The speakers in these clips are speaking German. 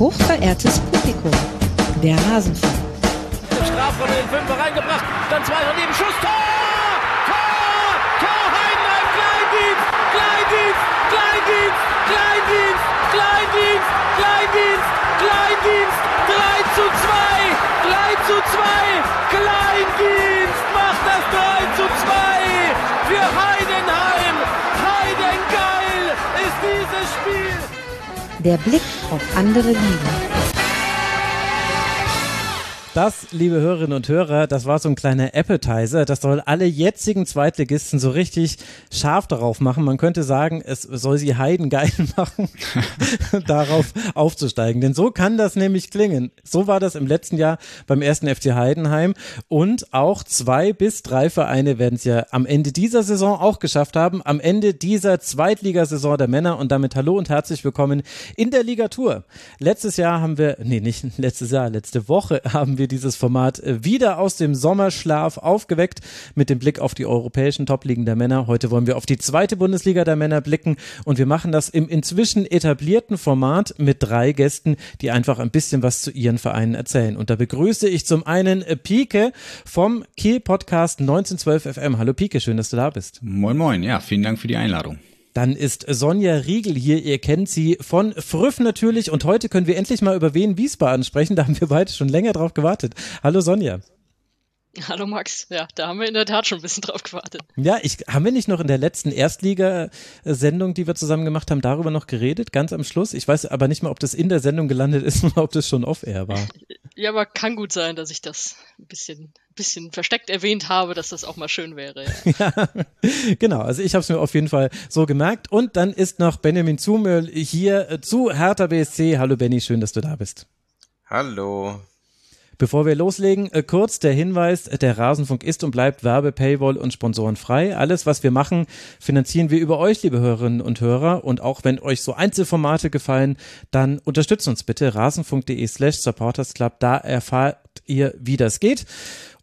Hochverehrtes Publikum, der Rasenfunk. Im Strafraum in den Fünfer reingebracht, dann zwei daneben, Schuss, Tor! Tor! Tor, Heidenheim, Kleindienst, Kleindienst, Kleindienst, Kleindienst, Kleindienst, Kleindienst, Kleindienst, 3 zu 2, 3 zu 2, Kleindienst macht das 3 zu 2 für Heidenheim. Der Blick auf andere Ligen. Das, liebe Hörerinnen und Hörer, das war so ein kleiner Appetizer. Das soll alle jetzigen Zweitligisten so richtig scharf darauf machen. Man könnte sagen, es soll sie heidengeil machen, darauf aufzusteigen. Denn so kann das nämlich klingen. So war das im letzten Jahr beim ersten FC Heidenheim. Und auch zwei bis drei Vereine werden es ja am Ende dieser Saison auch geschafft haben. Am Ende dieser Zweitligasaison der Männer. Und damit hallo und herzlich willkommen in der Ligatur. Letztes Jahr haben wir, nee, nicht letztes Jahr, letzte Woche haben wir wir dieses Format äh, wieder aus dem Sommerschlaf aufgeweckt mit dem Blick auf die europäischen Topligen der Männer. Heute wollen wir auf die zweite Bundesliga der Männer blicken und wir machen das im inzwischen etablierten Format mit drei Gästen, die einfach ein bisschen was zu ihren Vereinen erzählen. Und da begrüße ich zum einen äh, Pike vom Kiel Podcast 1912 FM. Hallo Pike, schön, dass du da bist. Moin, moin. Ja, vielen Dank für die Einladung. Dann ist Sonja Riegel hier, ihr kennt sie von Früff natürlich und heute können wir endlich mal über Wien Wiesbaden sprechen, da haben wir beide schon länger drauf gewartet. Hallo Sonja. Hallo Max, ja, da haben wir in der Tat schon ein bisschen drauf gewartet. Ja, ich, haben wir nicht noch in der letzten Erstliga-Sendung, die wir zusammen gemacht haben, darüber noch geredet, ganz am Schluss? Ich weiß aber nicht mehr, ob das in der Sendung gelandet ist oder ob das schon off-air war. Ja, aber kann gut sein, dass ich das ein bisschen, bisschen versteckt erwähnt habe, dass das auch mal schön wäre. Ja, ja genau, also ich habe es mir auf jeden Fall so gemerkt. Und dann ist noch Benjamin Zumöll hier zu Hertha BSC. Hallo Benny, schön, dass du da bist. Hallo. Bevor wir loslegen, äh, kurz der Hinweis, der Rasenfunk ist und bleibt Werbe, Paywall und Sponsoren frei. Alles, was wir machen, finanzieren wir über euch, liebe Hörerinnen und Hörer. Und auch wenn euch so Einzelformate gefallen, dann unterstützt uns bitte rasenfunk.de slash supportersclub. Da erfahrt ihr, wie das geht.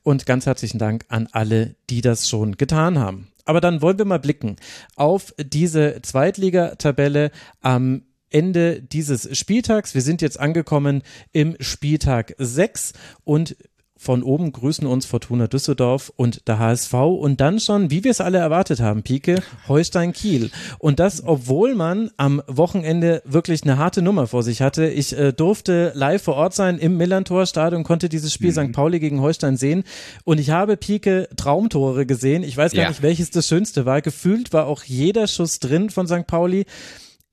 Und ganz herzlichen Dank an alle, die das schon getan haben. Aber dann wollen wir mal blicken auf diese Zweitligatabelle am Ende dieses Spieltags. Wir sind jetzt angekommen im Spieltag 6 und von oben grüßen uns Fortuna Düsseldorf und der HSV und dann schon, wie wir es alle erwartet haben, Pike, Holstein Kiel. Und das, obwohl man am Wochenende wirklich eine harte Nummer vor sich hatte. Ich äh, durfte live vor Ort sein im Millantor-Stadion, konnte dieses Spiel mhm. St. Pauli gegen Holstein sehen und ich habe Pike Traumtore gesehen. Ich weiß gar ja. nicht, welches das schönste war. Gefühlt war auch jeder Schuss drin von St. Pauli.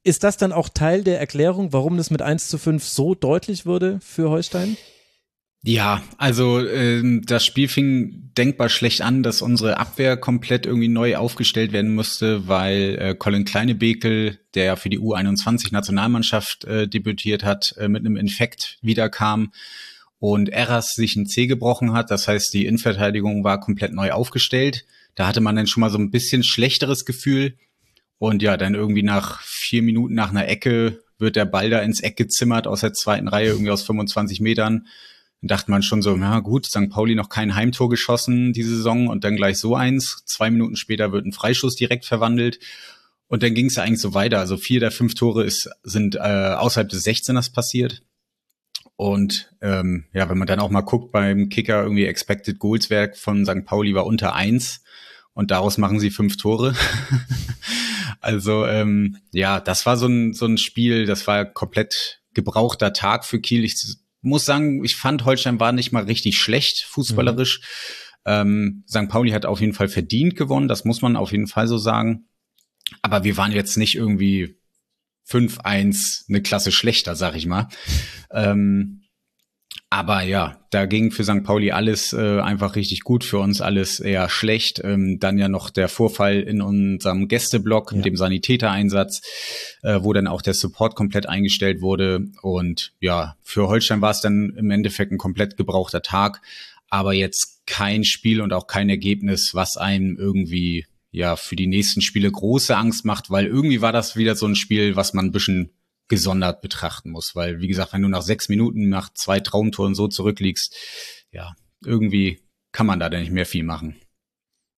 Ist das dann auch Teil der Erklärung, warum das mit 1 zu 5 so deutlich wurde für Holstein? Ja, also äh, das Spiel fing denkbar schlecht an, dass unsere Abwehr komplett irgendwie neu aufgestellt werden musste, weil äh, Colin Kleinebekel, der für die U21-Nationalmannschaft äh, debütiert hat, äh, mit einem Infekt wiederkam und Eras sich ein C gebrochen hat. Das heißt, die Innenverteidigung war komplett neu aufgestellt. Da hatte man dann schon mal so ein bisschen schlechteres Gefühl. Und ja, dann irgendwie nach vier Minuten nach einer Ecke wird der Ball da ins Eck gezimmert aus der zweiten Reihe, irgendwie aus 25 Metern. Dann dachte man schon so, ja gut, St. Pauli noch kein Heimtor geschossen diese Saison und dann gleich so eins. Zwei Minuten später wird ein Freischuss direkt verwandelt. Und dann ging es ja eigentlich so weiter. Also vier der fünf Tore ist, sind äh, außerhalb des 16ers passiert. Und ähm, ja, wenn man dann auch mal guckt beim Kicker, irgendwie Expected Goals Werk von St. Pauli war unter eins und daraus machen sie fünf Tore. also ähm, ja, das war so ein, so ein Spiel, das war komplett gebrauchter Tag für Kiel. Ich muss sagen, ich fand Holstein war nicht mal richtig schlecht fußballerisch. Mhm. Ähm, St. Pauli hat auf jeden Fall verdient gewonnen, das muss man auf jeden Fall so sagen. Aber wir waren jetzt nicht irgendwie 5-1 eine Klasse schlechter, sag ich mal. Ähm, aber ja, da ging für St. Pauli alles äh, einfach richtig gut, für uns alles eher schlecht. Ähm, dann ja noch der Vorfall in unserem Gästeblock ja. mit dem Sanitätereinsatz, äh, wo dann auch der Support komplett eingestellt wurde. Und ja, für Holstein war es dann im Endeffekt ein komplett gebrauchter Tag, aber jetzt kein Spiel und auch kein Ergebnis, was einem irgendwie ja für die nächsten Spiele große Angst macht, weil irgendwie war das wieder so ein Spiel, was man ein bisschen gesondert betrachten muss, weil wie gesagt, wenn du nach sechs Minuten nach zwei Traumtoren so zurückliegst, ja, irgendwie kann man da dann nicht mehr viel machen.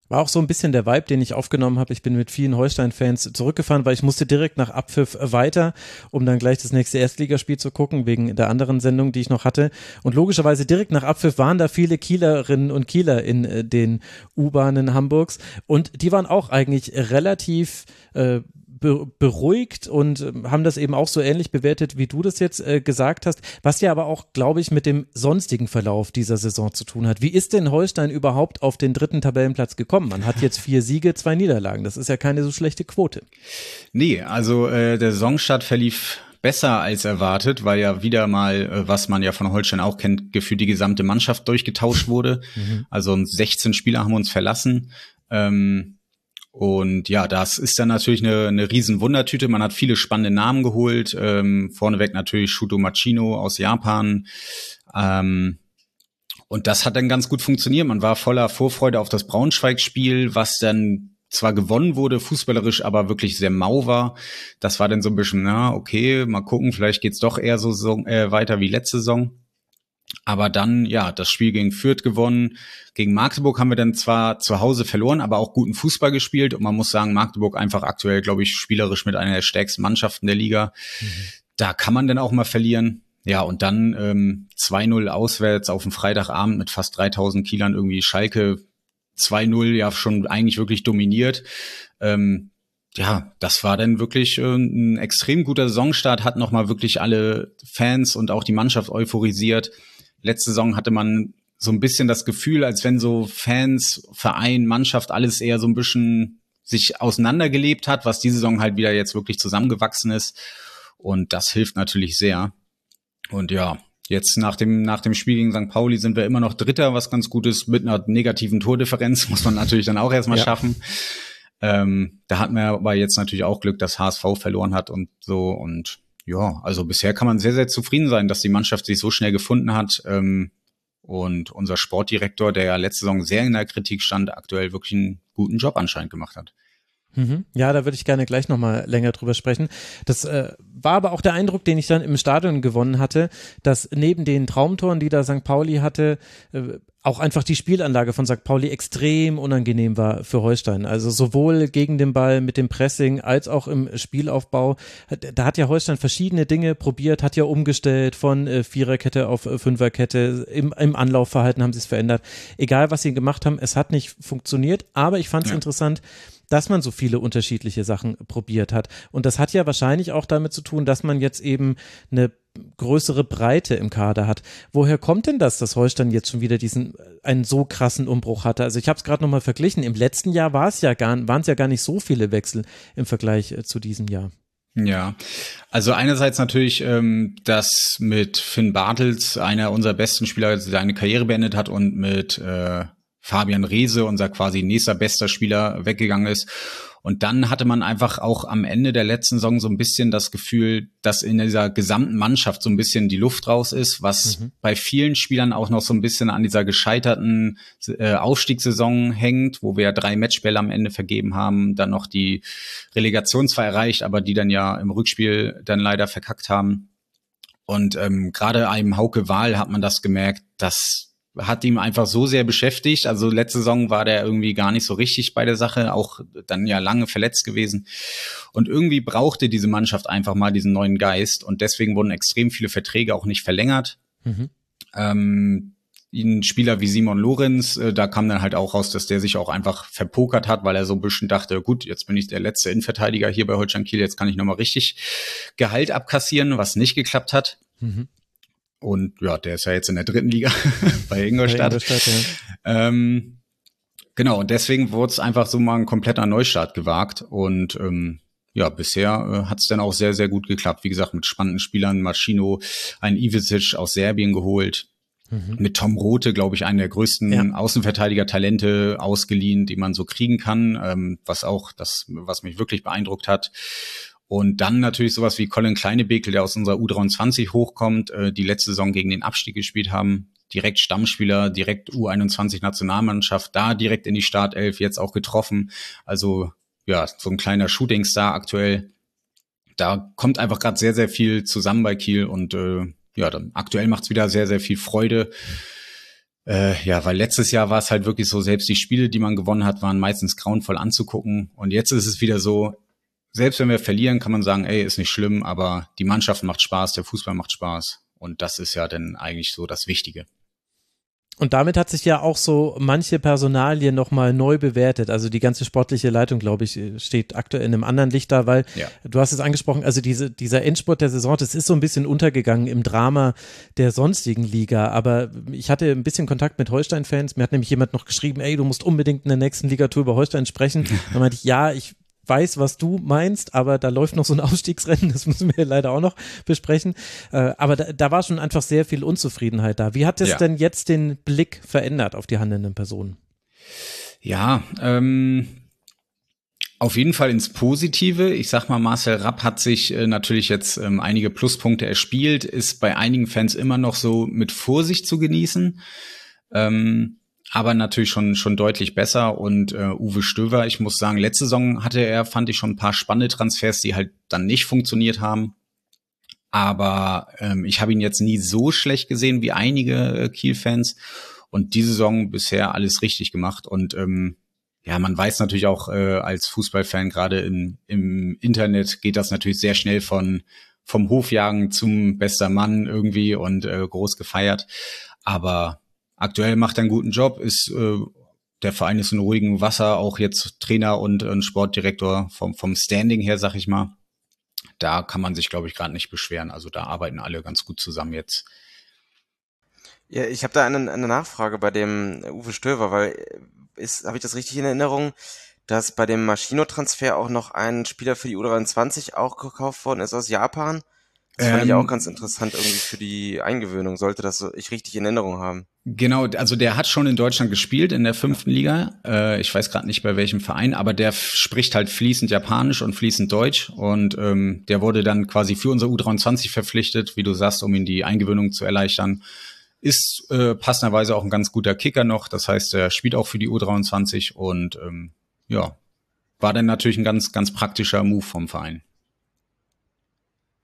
War auch so ein bisschen der Vibe, den ich aufgenommen habe. Ich bin mit vielen Holstein-Fans zurückgefahren, weil ich musste direkt nach Abpfiff weiter, um dann gleich das nächste Erstligaspiel zu gucken, wegen der anderen Sendung, die ich noch hatte. Und logischerweise direkt nach Abpfiff waren da viele Kielerinnen und Kieler in äh, den U-Bahnen Hamburgs. Und die waren auch eigentlich relativ äh, be beruhigt und äh, haben das eben auch so ähnlich bewertet, wie du das jetzt äh, gesagt hast, was ja aber auch, glaube ich, mit dem sonstigen Verlauf dieser Saison zu tun hat. Wie ist denn Holstein überhaupt auf den dritten Tabellenplatz gekommen? Man hat jetzt vier Siege, zwei Niederlagen. Das ist ja keine so schlechte Quote. Nee, also äh, der Saisonstart verlief besser als erwartet, weil ja wieder mal, äh, was man ja von Holstein auch kennt, gefühlt die gesamte Mannschaft durchgetauscht wurde. Mhm. Also 16 Spieler haben uns verlassen. Ähm, und ja, das ist dann natürlich eine, eine riesen Wundertüte. Man hat viele spannende Namen geholt. Ähm, vorneweg natürlich Shuto Machino aus Japan. Ähm, und das hat dann ganz gut funktioniert. Man war voller Vorfreude auf das Braunschweig-Spiel, was dann zwar gewonnen wurde, fußballerisch, aber wirklich sehr mau war. Das war dann so ein bisschen, na, okay, mal gucken, vielleicht geht's doch eher so, so äh, weiter wie letzte Saison. Aber dann, ja, das Spiel gegen Fürth gewonnen. Gegen Magdeburg haben wir dann zwar zu Hause verloren, aber auch guten Fußball gespielt. Und man muss sagen, Magdeburg einfach aktuell, glaube ich, spielerisch mit einer der stärksten Mannschaften der Liga. Mhm. Da kann man dann auch mal verlieren. Ja, und dann ähm, 2-0 auswärts auf dem Freitagabend mit fast 3000 Kielern irgendwie Schalke 2-0 ja schon eigentlich wirklich dominiert. Ähm, ja, das war dann wirklich äh, ein extrem guter Saisonstart, hat nochmal wirklich alle Fans und auch die Mannschaft euphorisiert letzte Saison hatte man so ein bisschen das Gefühl, als wenn so Fans, Verein, Mannschaft alles eher so ein bisschen sich auseinandergelebt hat, was diese Saison halt wieder jetzt wirklich zusammengewachsen ist. Und das hilft natürlich sehr. Und ja, jetzt nach dem, nach dem Spiel gegen St. Pauli sind wir immer noch Dritter, was ganz gut ist, mit einer negativen Tordifferenz, muss man natürlich dann auch erstmal ja. schaffen. Ähm, da hatten wir aber jetzt natürlich auch Glück, dass HSV verloren hat und so. Und ja, also bisher kann man sehr, sehr zufrieden sein, dass die Mannschaft sich so schnell gefunden hat. Ähm, und unser Sportdirektor, der ja letzte Saison sehr in der Kritik stand, aktuell wirklich einen guten Job anscheinend gemacht hat. Mhm. Ja, da würde ich gerne gleich nochmal länger drüber sprechen. Das äh, war aber auch der Eindruck, den ich dann im Stadion gewonnen hatte, dass neben den Traumtoren, die da St. Pauli hatte, äh, auch einfach die Spielanlage von St. Pauli extrem unangenehm war für Holstein. Also sowohl gegen den Ball mit dem Pressing als auch im Spielaufbau. Da hat ja Holstein verschiedene Dinge probiert, hat ja umgestellt von äh, Viererkette auf äh, Fünferkette. Im, Im Anlaufverhalten haben sie es verändert. Egal, was sie gemacht haben, es hat nicht funktioniert. Aber ich fand es ja. interessant, dass man so viele unterschiedliche Sachen probiert hat. Und das hat ja wahrscheinlich auch damit zu tun, dass man jetzt eben eine größere Breite im Kader hat. Woher kommt denn das, dass Holstein jetzt schon wieder diesen einen so krassen Umbruch hatte? Also ich habe es gerade nochmal verglichen. Im letzten Jahr war es ja gar, waren es ja gar nicht so viele Wechsel im Vergleich äh, zu diesem Jahr. Ja, also einerseits natürlich, ähm, dass mit Finn Bartels, einer unserer besten Spieler, seine Karriere beendet hat und mit äh, Fabian Reese, unser quasi nächster bester Spieler, weggegangen ist. Und dann hatte man einfach auch am Ende der letzten Saison so ein bisschen das Gefühl, dass in dieser gesamten Mannschaft so ein bisschen die Luft raus ist, was mhm. bei vielen Spielern auch noch so ein bisschen an dieser gescheiterten äh, Aufstiegssaison hängt, wo wir ja drei Matchbälle am Ende vergeben haben, dann noch die Relegation zwar erreicht, aber die dann ja im Rückspiel dann leider verkackt haben. Und ähm, gerade einem Hauke Wahl hat man das gemerkt, dass hat ihm einfach so sehr beschäftigt. Also letzte Saison war der irgendwie gar nicht so richtig bei der Sache, auch dann ja lange verletzt gewesen. Und irgendwie brauchte diese Mannschaft einfach mal diesen neuen Geist und deswegen wurden extrem viele Verträge auch nicht verlängert. Mhm. Ähm, ein Spieler wie Simon Lorenz, äh, da kam dann halt auch raus, dass der sich auch einfach verpokert hat, weil er so ein bisschen dachte, gut, jetzt bin ich der letzte Innenverteidiger hier bei Holstein Kiel, jetzt kann ich nochmal richtig Gehalt abkassieren, was nicht geklappt hat. Mhm. Und ja, der ist ja jetzt in der dritten Liga bei Ingolstadt. Bei Ingolstadt ja. ähm, genau, und deswegen wurde es einfach so mal ein kompletter Neustart gewagt. Und ähm, ja, bisher äh, hat es dann auch sehr, sehr gut geklappt. Wie gesagt, mit spannenden Spielern, Maschino, ein Ivicic aus Serbien geholt. Mhm. Mit Tom Rote, glaube ich, einen der größten ja. Außenverteidiger-Talente ausgeliehen, die man so kriegen kann, ähm, was auch das, was mich wirklich beeindruckt hat. Und dann natürlich sowas wie Colin Kleinebekel, der aus unserer U23 hochkommt, äh, die letzte Saison gegen den Abstieg gespielt haben. Direkt Stammspieler, direkt U21 Nationalmannschaft, da direkt in die Startelf, jetzt auch getroffen. Also ja, so ein kleiner Shootingstar aktuell. Da kommt einfach gerade sehr, sehr viel zusammen bei Kiel und äh, ja, dann aktuell macht's wieder sehr, sehr viel Freude. Äh, ja, weil letztes Jahr war es halt wirklich so, selbst die Spiele, die man gewonnen hat, waren meistens grauenvoll anzugucken. Und jetzt ist es wieder so, selbst wenn wir verlieren, kann man sagen, ey, ist nicht schlimm, aber die Mannschaft macht Spaß, der Fußball macht Spaß. Und das ist ja dann eigentlich so das Wichtige. Und damit hat sich ja auch so manche Personalien nochmal neu bewertet. Also die ganze sportliche Leitung, glaube ich, steht aktuell in einem anderen Licht da, weil ja. du hast es angesprochen, also diese, dieser Endspurt der Saison, das ist so ein bisschen untergegangen im Drama der sonstigen Liga. Aber ich hatte ein bisschen Kontakt mit Holstein-Fans. Mir hat nämlich jemand noch geschrieben, ey, du musst unbedingt in der nächsten Ligatur über Holstein sprechen. Da meinte ich, ja, ich weiß, was du meinst, aber da läuft noch so ein Aufstiegsrennen, das müssen wir leider auch noch besprechen. Äh, aber da, da war schon einfach sehr viel Unzufriedenheit da. Wie hat es ja. denn jetzt den Blick verändert auf die handelnden Personen? Ja, ähm, auf jeden Fall ins Positive. Ich sag mal, Marcel Rapp hat sich äh, natürlich jetzt ähm, einige Pluspunkte erspielt, ist bei einigen Fans immer noch so mit Vorsicht zu genießen. Ähm, aber natürlich schon schon deutlich besser. Und äh, Uwe Stöver, ich muss sagen, letzte Saison hatte er, fand ich schon ein paar spannende Transfers, die halt dann nicht funktioniert haben. Aber ähm, ich habe ihn jetzt nie so schlecht gesehen wie einige äh, Kiel-Fans. Und diese Saison bisher alles richtig gemacht. Und ähm, ja, man weiß natürlich auch äh, als Fußballfan, gerade im, im Internet geht das natürlich sehr schnell von vom Hofjagen zum bester Mann irgendwie und äh, groß gefeiert. Aber aktuell macht er einen guten Job, ist äh, der Verein ist in ruhigem Wasser, auch jetzt Trainer und, und Sportdirektor vom, vom Standing her, sag ich mal. Da kann man sich, glaube ich, gerade nicht beschweren. Also da arbeiten alle ganz gut zusammen jetzt. Ja, ich habe da eine, eine Nachfrage bei dem Uwe Stöver, weil äh, ist, habe ich das richtig in Erinnerung, dass bei dem Maschino-Transfer auch noch ein Spieler für die U23 auch gekauft worden ist aus Japan? Das fand ähm, ich auch ganz interessant irgendwie für die Eingewöhnung, sollte das so ich richtig in Erinnerung haben. Genau, also der hat schon in Deutschland gespielt, in der fünften Liga. Äh, ich weiß gerade nicht bei welchem Verein, aber der spricht halt fließend Japanisch und fließend Deutsch. Und ähm, der wurde dann quasi für unser U23 verpflichtet, wie du sagst, um ihm die Eingewöhnung zu erleichtern. Ist äh, passenderweise auch ein ganz guter Kicker noch. Das heißt, er spielt auch für die U23 und ähm, ja, war dann natürlich ein ganz, ganz praktischer Move vom Verein.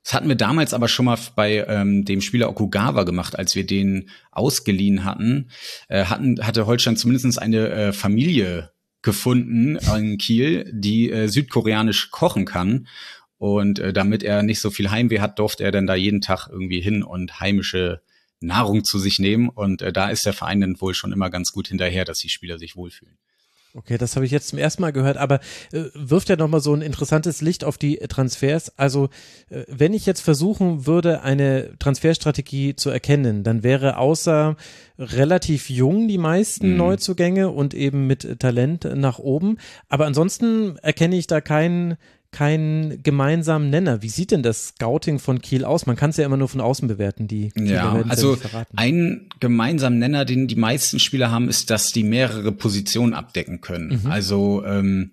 Das hatten wir damals aber schon mal bei ähm, dem Spieler Okugawa gemacht, als wir den ausgeliehen hatten. Äh, hatten hatte Holstein zumindest eine äh, Familie gefunden in Kiel, die äh, südkoreanisch kochen kann. Und äh, damit er nicht so viel Heimweh hat, durfte er dann da jeden Tag irgendwie hin und heimische Nahrung zu sich nehmen. Und äh, da ist der Verein dann wohl schon immer ganz gut hinterher, dass die Spieler sich wohlfühlen. Okay, das habe ich jetzt zum ersten Mal gehört, aber äh, wirft ja nochmal so ein interessantes Licht auf die Transfers. Also, äh, wenn ich jetzt versuchen würde, eine Transferstrategie zu erkennen, dann wäre außer relativ jung die meisten mhm. Neuzugänge und eben mit Talent nach oben. Aber ansonsten erkenne ich da keinen keinen gemeinsamen Nenner. Wie sieht denn das Scouting von Kiel aus? Man kann es ja immer nur von außen bewerten, die Kieler Ja, also ja ein gemeinsamen Nenner, den die meisten Spieler haben, ist, dass die mehrere Positionen abdecken können. Mhm. Also ähm,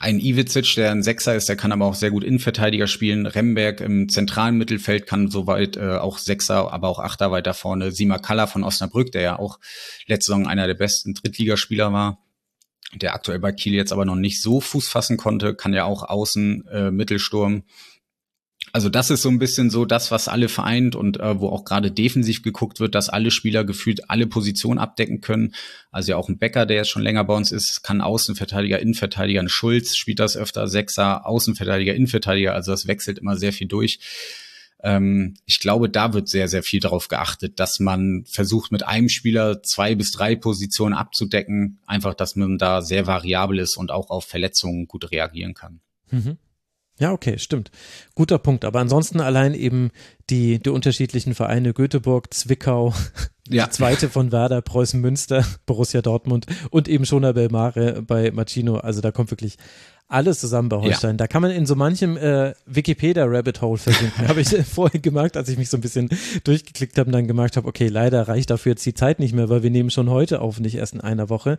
ein Iwicic, der ein Sechser ist, der kann aber auch sehr gut Innenverteidiger spielen. Remberg im zentralen Mittelfeld kann soweit äh, auch Sechser, aber auch Achter weiter vorne. Sima Kalla von Osnabrück, der ja auch letzte Saison einer der besten Drittligaspieler war der aktuell bei Kiel jetzt aber noch nicht so Fuß fassen konnte, kann ja auch außen äh, Mittelsturm. Also das ist so ein bisschen so das, was alle vereint und äh, wo auch gerade defensiv geguckt wird, dass alle Spieler gefühlt alle Positionen abdecken können. Also ja auch ein Becker, der jetzt schon länger bei uns ist, kann Außenverteidiger, Innenverteidiger, ein Schulz spielt das öfter, Sechser, Außenverteidiger, Innenverteidiger, also das wechselt immer sehr viel durch. Ähm, ich glaube, da wird sehr, sehr viel darauf geachtet, dass man versucht, mit einem Spieler zwei bis drei Positionen abzudecken. Einfach, dass man da sehr variabel ist und auch auf Verletzungen gut reagieren kann. Mhm. Ja, okay, stimmt. Guter Punkt. Aber ansonsten allein eben die, die unterschiedlichen Vereine Göteborg, Zwickau, ja. die zweite von Werder, Preußen Münster, Borussia Dortmund und eben Schoner Belmare bei Machino. Also da kommt wirklich alles zusammen bei Holstein. Ja. Da kann man in so manchem äh, Wikipedia-Rabbit-Hole versinken. habe ich vorhin gemerkt, als ich mich so ein bisschen durchgeklickt habe und dann gemerkt habe, okay, leider reicht dafür jetzt die Zeit nicht mehr, weil wir nehmen schon heute auf, nicht erst in einer Woche.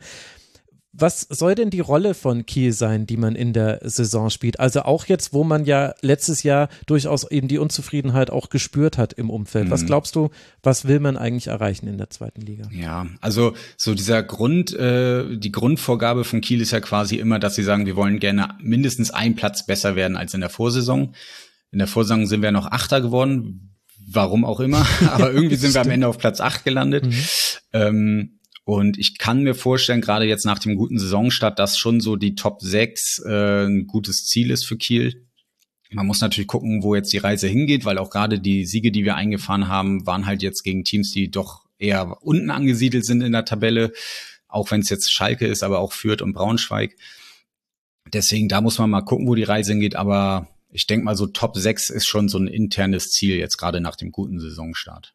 Was soll denn die Rolle von Kiel sein, die man in der Saison spielt? Also auch jetzt, wo man ja letztes Jahr durchaus eben die Unzufriedenheit auch gespürt hat im Umfeld. Mhm. Was glaubst du, was will man eigentlich erreichen in der zweiten Liga? Ja, also so dieser Grund, äh, die Grundvorgabe von Kiel ist ja quasi immer, dass sie sagen, wir wollen gerne mindestens einen Platz besser werden als in der Vorsaison. In der Vorsaison sind wir noch Achter geworden, warum auch immer, aber irgendwie sind wir am Ende auf Platz acht gelandet. Mhm. Ähm, und ich kann mir vorstellen, gerade jetzt nach dem guten Saisonstart, dass schon so die Top 6 äh, ein gutes Ziel ist für Kiel. Man muss natürlich gucken, wo jetzt die Reise hingeht, weil auch gerade die Siege, die wir eingefahren haben, waren halt jetzt gegen Teams, die doch eher unten angesiedelt sind in der Tabelle, auch wenn es jetzt Schalke ist, aber auch Fürth und Braunschweig. Deswegen, da muss man mal gucken, wo die Reise hingeht, aber ich denke mal, so Top 6 ist schon so ein internes Ziel jetzt gerade nach dem guten Saisonstart.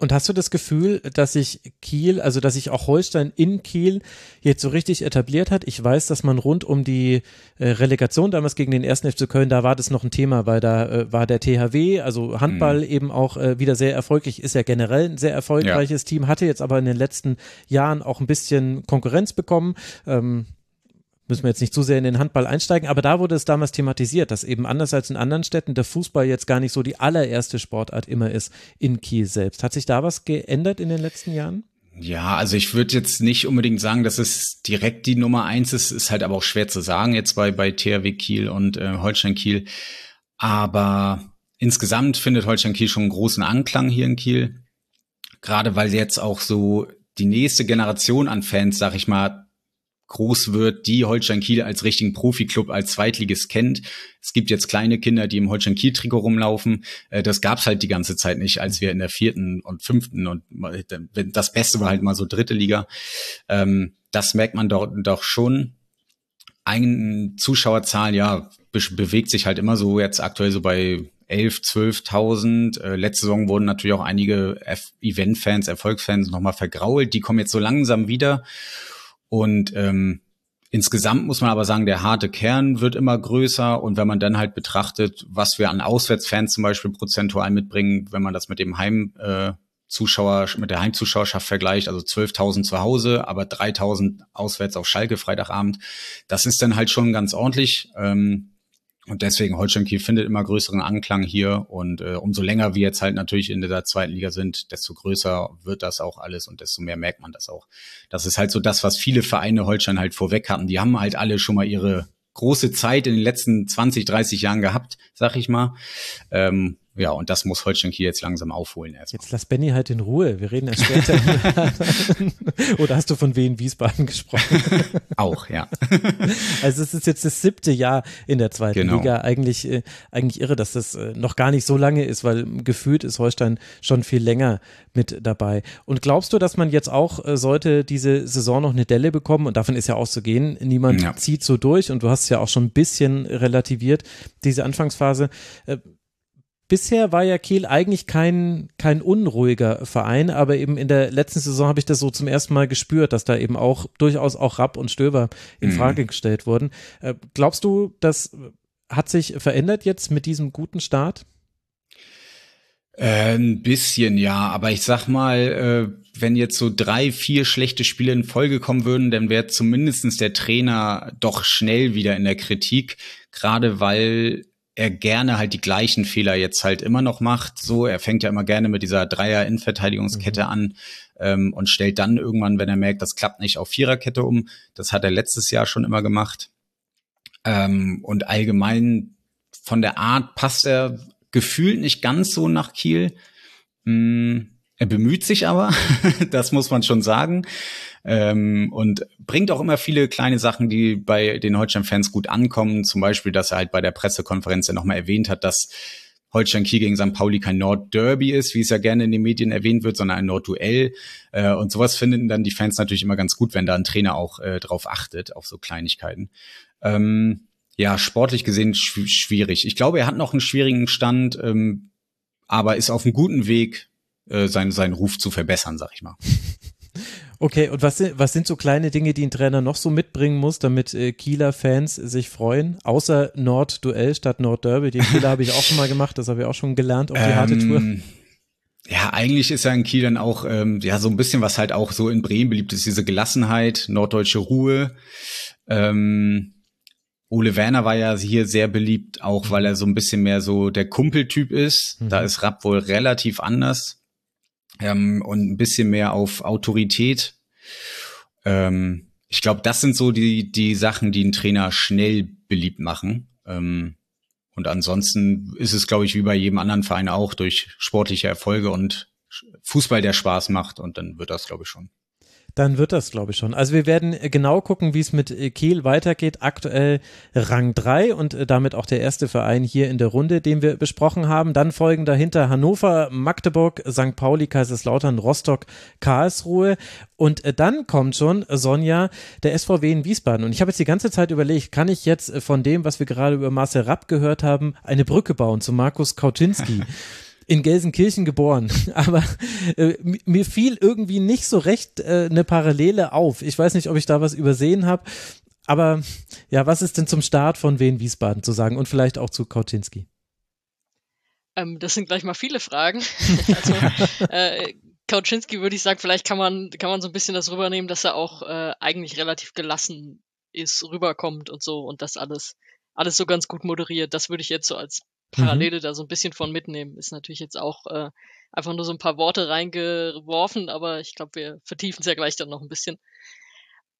Und hast du das Gefühl, dass sich Kiel, also dass sich auch Holstein in Kiel jetzt so richtig etabliert hat? Ich weiß, dass man rund um die äh, Relegation damals gegen den ersten FC Köln, da war das noch ein Thema, weil da äh, war der THW, also Handball mhm. eben auch äh, wieder sehr erfolgreich, ist ja generell ein sehr erfolgreiches ja. Team, hatte jetzt aber in den letzten Jahren auch ein bisschen Konkurrenz bekommen. Ähm, müssen wir jetzt nicht zu sehr in den Handball einsteigen, aber da wurde es damals thematisiert, dass eben anders als in anderen Städten der Fußball jetzt gar nicht so die allererste Sportart immer ist in Kiel selbst. Hat sich da was geändert in den letzten Jahren? Ja, also ich würde jetzt nicht unbedingt sagen, dass es direkt die Nummer eins ist, ist halt aber auch schwer zu sagen jetzt bei, bei THW Kiel und äh, Holstein Kiel. Aber insgesamt findet Holstein Kiel schon einen großen Anklang hier in Kiel. Gerade weil jetzt auch so die nächste Generation an Fans, sag ich mal, groß wird, die Holstein Kiel als richtigen Profiklub, als Zweitliges kennt. Es gibt jetzt kleine Kinder, die im Holstein Kiel Trikot rumlaufen. Äh, das gab's halt die ganze Zeit nicht, als wir in der vierten und fünften und das Beste war halt mal so dritte Liga. Ähm, das merkt man dort doch schon. Ein Zuschauerzahl, ja, bewegt sich halt immer so jetzt aktuell so bei 11, 12.000. Äh, letzte Saison wurden natürlich auch einige Event-Fans, Erfolgsfans nochmal vergrault. Die kommen jetzt so langsam wieder. Und ähm, insgesamt muss man aber sagen, der harte Kern wird immer größer. Und wenn man dann halt betrachtet, was wir an Auswärtsfans zum Beispiel prozentual mitbringen, wenn man das mit dem Heim äh, Zuschauer, mit der Heimzuschauerschaft vergleicht, also 12.000 zu Hause, aber 3.000 auswärts auf Schalke Freitagabend. Das ist dann halt schon ganz ordentlich. Ähm, und deswegen Holstein Kiel findet immer größeren Anklang hier und äh, umso länger wir jetzt halt natürlich in der zweiten Liga sind, desto größer wird das auch alles und desto mehr merkt man das auch. Das ist halt so das, was viele Vereine Holstein halt vorweg hatten. Die haben halt alle schon mal ihre große Zeit in den letzten 20, 30 Jahren gehabt, sag ich mal. Ähm, ja, und das muss Holstein Kiel jetzt langsam aufholen. Erstmal. Jetzt lass Benny halt in Ruhe. Wir reden erst später. Oder hast du von Wien Wiesbaden gesprochen? Auch, ja. also es ist jetzt das siebte Jahr in der zweiten genau. Liga. Eigentlich, äh, eigentlich irre, dass das äh, noch gar nicht so lange ist, weil gefühlt ist Holstein schon viel länger mit dabei. Und glaubst du, dass man jetzt auch, äh, sollte diese Saison noch eine Delle bekommen, und davon ist ja auszugehen, niemand ja. zieht so durch und du hast es ja auch schon ein bisschen relativiert, diese Anfangsphase bisher war ja Kiel eigentlich kein, kein unruhiger Verein, aber eben in der letzten Saison habe ich das so zum ersten Mal gespürt, dass da eben auch durchaus auch Rapp und Stöber in mhm. Frage gestellt wurden. Äh, glaubst du, das hat sich verändert jetzt mit diesem guten Start? Äh, ein bisschen, ja, aber ich sag mal, äh, wenn jetzt so drei, vier schlechte Spiele in Folge kommen würden, dann wäre zumindestens der Trainer doch schnell wieder in der Kritik, gerade weil er gerne halt die gleichen Fehler jetzt halt immer noch macht. So, er fängt ja immer gerne mit dieser Dreier-Innenverteidigungskette mhm. an ähm, und stellt dann irgendwann, wenn er merkt, das klappt nicht, auf Viererkette um. Das hat er letztes Jahr schon immer gemacht. Ähm, und allgemein von der Art passt er gefühlt nicht ganz so nach Kiel. Hm, er bemüht sich aber, das muss man schon sagen. Ähm, und bringt auch immer viele kleine Sachen, die bei den Holstein-Fans gut ankommen. Zum Beispiel, dass er halt bei der Pressekonferenz ja nochmal erwähnt hat, dass Holstein Kiel gegen St. Pauli kein Nordderby ist, wie es ja gerne in den Medien erwähnt wird, sondern ein Nordduell. Äh, und sowas finden dann die Fans natürlich immer ganz gut, wenn da ein Trainer auch äh, drauf achtet, auf so Kleinigkeiten. Ähm, ja, sportlich gesehen schw schwierig. Ich glaube, er hat noch einen schwierigen Stand, ähm, aber ist auf einem guten Weg, äh, seinen, seinen Ruf zu verbessern, sag ich mal. Okay, und was sind, was sind so kleine Dinge, die ein Trainer noch so mitbringen muss, damit äh, Kieler Fans sich freuen? Außer Nord-Duell statt Nord-Derby. Den Kieler habe ich auch schon mal gemacht, das habe ich auch schon gelernt auf die ähm, harte Tour. Ja, eigentlich ist ja in Kiel dann auch ähm, ja so ein bisschen, was halt auch so in Bremen beliebt ist, diese Gelassenheit, norddeutsche Ruhe. Ähm, Ole Werner war ja hier sehr beliebt, auch weil er so ein bisschen mehr so der Kumpeltyp ist. Mhm. Da ist Rapp wohl relativ anders ähm, und ein bisschen mehr auf Autorität. Ähm, ich glaube, das sind so die, die Sachen, die einen Trainer schnell beliebt machen. Ähm, und ansonsten ist es, glaube ich, wie bei jedem anderen Verein auch durch sportliche Erfolge und Fußball, der Spaß macht und dann wird das, glaube ich, schon. Dann wird das, glaube ich, schon. Also wir werden genau gucken, wie es mit Kiel weitergeht. Aktuell Rang 3 und damit auch der erste Verein hier in der Runde, den wir besprochen haben. Dann folgen dahinter Hannover, Magdeburg, St. Pauli, Kaiserslautern, Rostock, Karlsruhe. Und dann kommt schon, Sonja, der SVW in Wiesbaden. Und ich habe jetzt die ganze Zeit überlegt, kann ich jetzt von dem, was wir gerade über Marcel Rapp gehört haben, eine Brücke bauen zu Markus Kauczynski? in Gelsenkirchen geboren, aber äh, mir fiel irgendwie nicht so recht äh, eine Parallele auf. Ich weiß nicht, ob ich da was übersehen habe, aber ja, was ist denn zum Start von Wien Wiesbaden zu sagen und vielleicht auch zu Kauczynski? Ähm, das sind gleich mal viele Fragen. also, äh, Kauczynski würde ich sagen, vielleicht kann man, kann man so ein bisschen das rübernehmen, dass er auch äh, eigentlich relativ gelassen ist, rüberkommt und so und das alles, alles so ganz gut moderiert. Das würde ich jetzt so als Parallele mhm. da so ein bisschen von mitnehmen. Ist natürlich jetzt auch äh, einfach nur so ein paar Worte reingeworfen, aber ich glaube, wir vertiefen es ja gleich dann noch ein bisschen.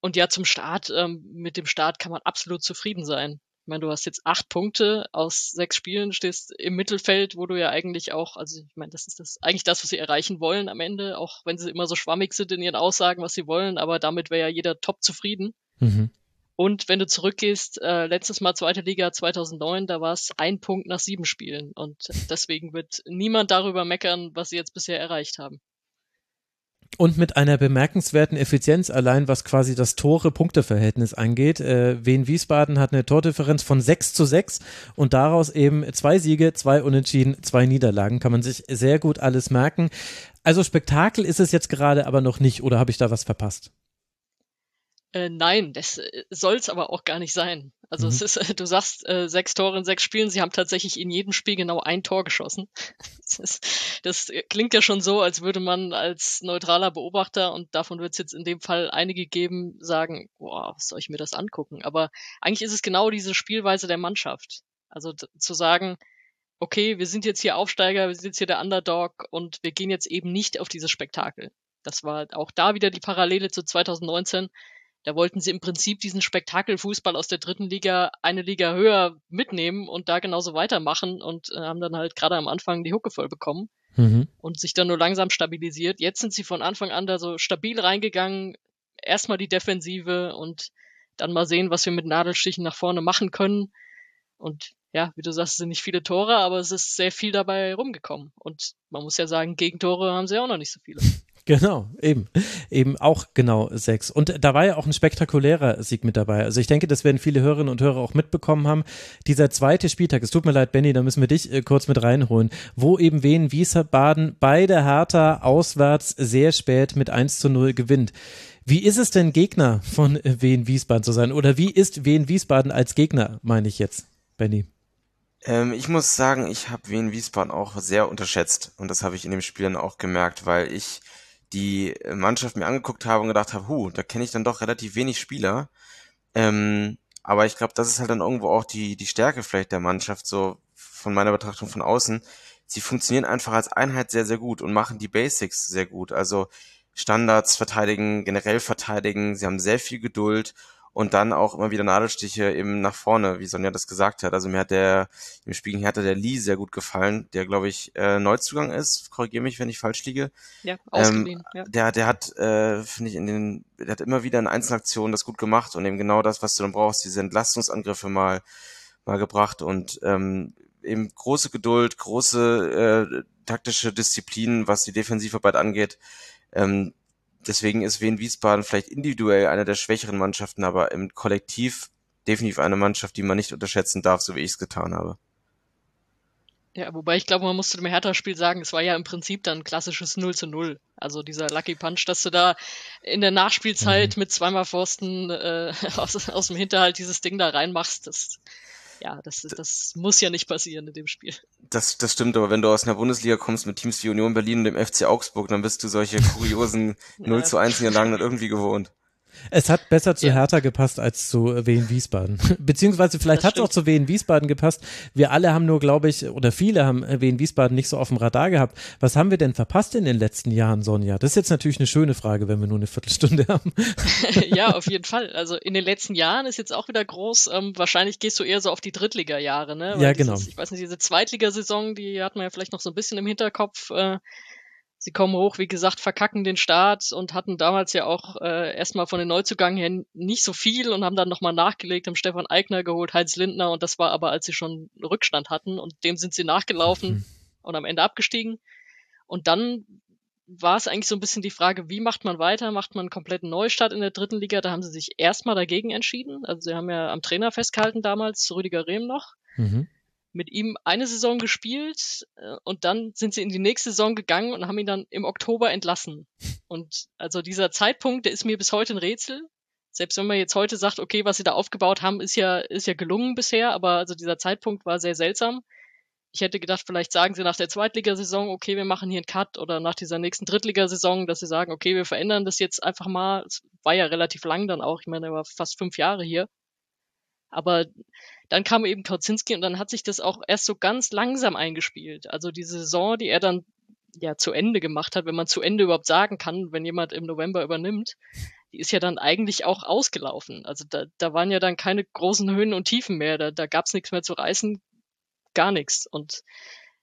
Und ja, zum Start, ähm, mit dem Start kann man absolut zufrieden sein. Ich meine, du hast jetzt acht Punkte aus sechs Spielen, stehst im Mittelfeld, wo du ja eigentlich auch, also ich meine, das ist das eigentlich das, was sie erreichen wollen am Ende, auch wenn sie immer so schwammig sind in ihren Aussagen, was sie wollen, aber damit wäre ja jeder top zufrieden. Mhm. Und wenn du zurückgehst, äh, letztes Mal zweite Liga 2009, da war es ein Punkt nach sieben Spielen. Und deswegen wird niemand darüber meckern, was sie jetzt bisher erreicht haben. Und mit einer bemerkenswerten Effizienz allein, was quasi das Tore-Punkte-Verhältnis angeht. Äh, Wien Wiesbaden hat eine Tordifferenz von 6 zu 6 und daraus eben zwei Siege, zwei Unentschieden, zwei Niederlagen. Kann man sich sehr gut alles merken. Also Spektakel ist es jetzt gerade aber noch nicht, oder habe ich da was verpasst? Äh, nein, das äh, soll es aber auch gar nicht sein. Also mhm. es ist, äh, du sagst äh, sechs Tore in sechs Spielen, sie haben tatsächlich in jedem Spiel genau ein Tor geschossen. Das, ist, das klingt ja schon so, als würde man als neutraler Beobachter, und davon wird es jetzt in dem Fall einige geben, sagen, boah, was soll ich mir das angucken? Aber eigentlich ist es genau diese Spielweise der Mannschaft. Also zu sagen, okay, wir sind jetzt hier Aufsteiger, wir sind jetzt hier der Underdog und wir gehen jetzt eben nicht auf dieses Spektakel. Das war auch da wieder die Parallele zu 2019 da wollten sie im Prinzip diesen Spektakelfußball aus der dritten Liga eine Liga höher mitnehmen und da genauso weitermachen und äh, haben dann halt gerade am Anfang die Hucke voll bekommen mhm. und sich dann nur langsam stabilisiert. Jetzt sind sie von Anfang an da so stabil reingegangen. Erstmal die Defensive und dann mal sehen, was wir mit Nadelstichen nach vorne machen können. Und ja, wie du sagst, es sind nicht viele Tore, aber es ist sehr viel dabei rumgekommen. Und man muss ja sagen, Gegentore haben sie auch noch nicht so viele. Genau, eben. Eben auch genau sechs. Und da war ja auch ein spektakulärer Sieg mit dabei. Also ich denke, das werden viele Hörerinnen und Hörer auch mitbekommen haben. Dieser zweite Spieltag, es tut mir leid, Benny, da müssen wir dich äh, kurz mit reinholen, wo eben Wien Wiesbaden bei der Hertha auswärts sehr spät mit 1 zu 0 gewinnt. Wie ist es denn, Gegner von Wien Wiesbaden zu sein? Oder wie ist Wien Wiesbaden als Gegner, meine ich jetzt, Benny? Ähm, ich muss sagen, ich habe Wien Wiesbaden auch sehr unterschätzt. Und das habe ich in dem Spiel dann auch gemerkt, weil ich die Mannschaft mir angeguckt habe und gedacht habe, hu, da kenne ich dann doch relativ wenig Spieler. Ähm, aber ich glaube, das ist halt dann irgendwo auch die, die Stärke vielleicht der Mannschaft, so von meiner Betrachtung von außen. Sie funktionieren einfach als Einheit sehr, sehr gut und machen die Basics sehr gut. Also Standards verteidigen, generell verteidigen, sie haben sehr viel Geduld und dann auch immer wieder Nadelstiche eben nach vorne, wie Sonja das gesagt hat. Also mir hat der im Spiel gegen Hertha der Lee sehr gut gefallen, der glaube ich äh, Neuzugang ist. Korrigiere mich, wenn ich falsch liege. Ja, ausgeliehen. Ähm, ja. Der, der hat, äh, finde ich, in den, der hat immer wieder in Einzelaktionen das gut gemacht und eben genau das, was du dann brauchst, diese Entlastungsangriffe mal mal gebracht und ähm, eben große Geduld, große äh, taktische Disziplin, was die Defensivarbeit angeht. Ähm, deswegen ist Wien Wiesbaden vielleicht individuell eine der schwächeren Mannschaften, aber im Kollektiv definitiv eine Mannschaft, die man nicht unterschätzen darf, so wie ich es getan habe. Ja, wobei ich glaube, man musste dem Hertha-Spiel sagen, es war ja im Prinzip dann ein klassisches 0 zu 0. Also dieser Lucky Punch, dass du da in der Nachspielzeit mhm. mit zweimal Pfosten äh, aus, aus dem Hinterhalt dieses Ding da reinmachst, das ja, das, das muss ja nicht passieren in dem Spiel. Das, das stimmt, aber wenn du aus einer Bundesliga kommst mit Teams wie Union Berlin und dem FC Augsburg, dann bist du solche kuriosen 0 zu 1 Niederlagen dann irgendwie gewohnt. Es hat besser zu ja. Hertha gepasst als zu Wien Wiesbaden. Beziehungsweise vielleicht hat es auch zu Wien Wiesbaden gepasst. Wir alle haben nur, glaube ich, oder viele haben Wien Wiesbaden nicht so auf dem Radar gehabt. Was haben wir denn verpasst in den letzten Jahren, Sonja? Das ist jetzt natürlich eine schöne Frage, wenn wir nur eine Viertelstunde haben. ja, auf jeden Fall. Also in den letzten Jahren ist jetzt auch wieder groß. Ähm, wahrscheinlich gehst du eher so auf die Drittliga-Jahre, ne? Weil ja, genau. Dieses, ich weiß nicht, diese Zweitligasaison, die hat man ja vielleicht noch so ein bisschen im Hinterkopf. Äh, Sie kommen hoch, wie gesagt, verkacken den Start und hatten damals ja auch äh, erstmal von den Neuzugängen her nicht so viel und haben dann nochmal nachgelegt, haben Stefan Eigner geholt, Heinz Lindner und das war aber, als sie schon Rückstand hatten und dem sind sie nachgelaufen mhm. und am Ende abgestiegen. Und dann war es eigentlich so ein bisschen die Frage, wie macht man weiter? Macht man einen kompletten Neustart in der dritten Liga? Da haben sie sich erstmal dagegen entschieden. Also sie haben ja am Trainer festgehalten damals, Rüdiger Rehm noch. Mhm mit ihm eine Saison gespielt äh, und dann sind sie in die nächste Saison gegangen und haben ihn dann im Oktober entlassen. Und also dieser Zeitpunkt, der ist mir bis heute ein Rätsel. Selbst wenn man jetzt heute sagt, okay, was sie da aufgebaut haben, ist ja, ist ja gelungen bisher, aber also dieser Zeitpunkt war sehr seltsam. Ich hätte gedacht, vielleicht sagen sie nach der Zweitligasaison, okay, wir machen hier einen Cut oder nach dieser nächsten Drittligasaison, dass sie sagen, okay, wir verändern das jetzt einfach mal. Es war ja relativ lang dann auch. Ich meine, er war fast fünf Jahre hier. Aber dann kam eben Kautzinski und dann hat sich das auch erst so ganz langsam eingespielt. Also diese Saison, die er dann ja zu Ende gemacht hat, wenn man zu Ende überhaupt sagen kann, wenn jemand im November übernimmt, die ist ja dann eigentlich auch ausgelaufen. Also da, da waren ja dann keine großen Höhen und Tiefen mehr, da, da gab es nichts mehr zu reißen, gar nichts. Und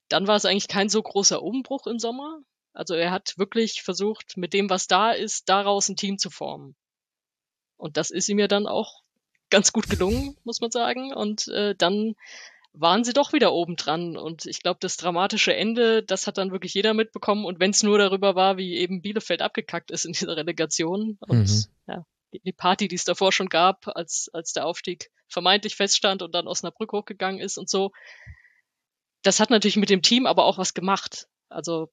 dann war es eigentlich kein so großer Umbruch im Sommer. Also er hat wirklich versucht, mit dem, was da ist, daraus ein Team zu formen. Und das ist ihm ja dann auch ganz gut gelungen, muss man sagen. Und äh, dann waren sie doch wieder oben dran. Und ich glaube, das dramatische Ende, das hat dann wirklich jeder mitbekommen. Und wenn es nur darüber war, wie eben Bielefeld abgekackt ist in dieser Relegation und mhm. ja, die Party, die es davor schon gab, als, als der Aufstieg vermeintlich feststand und dann Osnabrück hochgegangen ist und so, das hat natürlich mit dem Team aber auch was gemacht. Also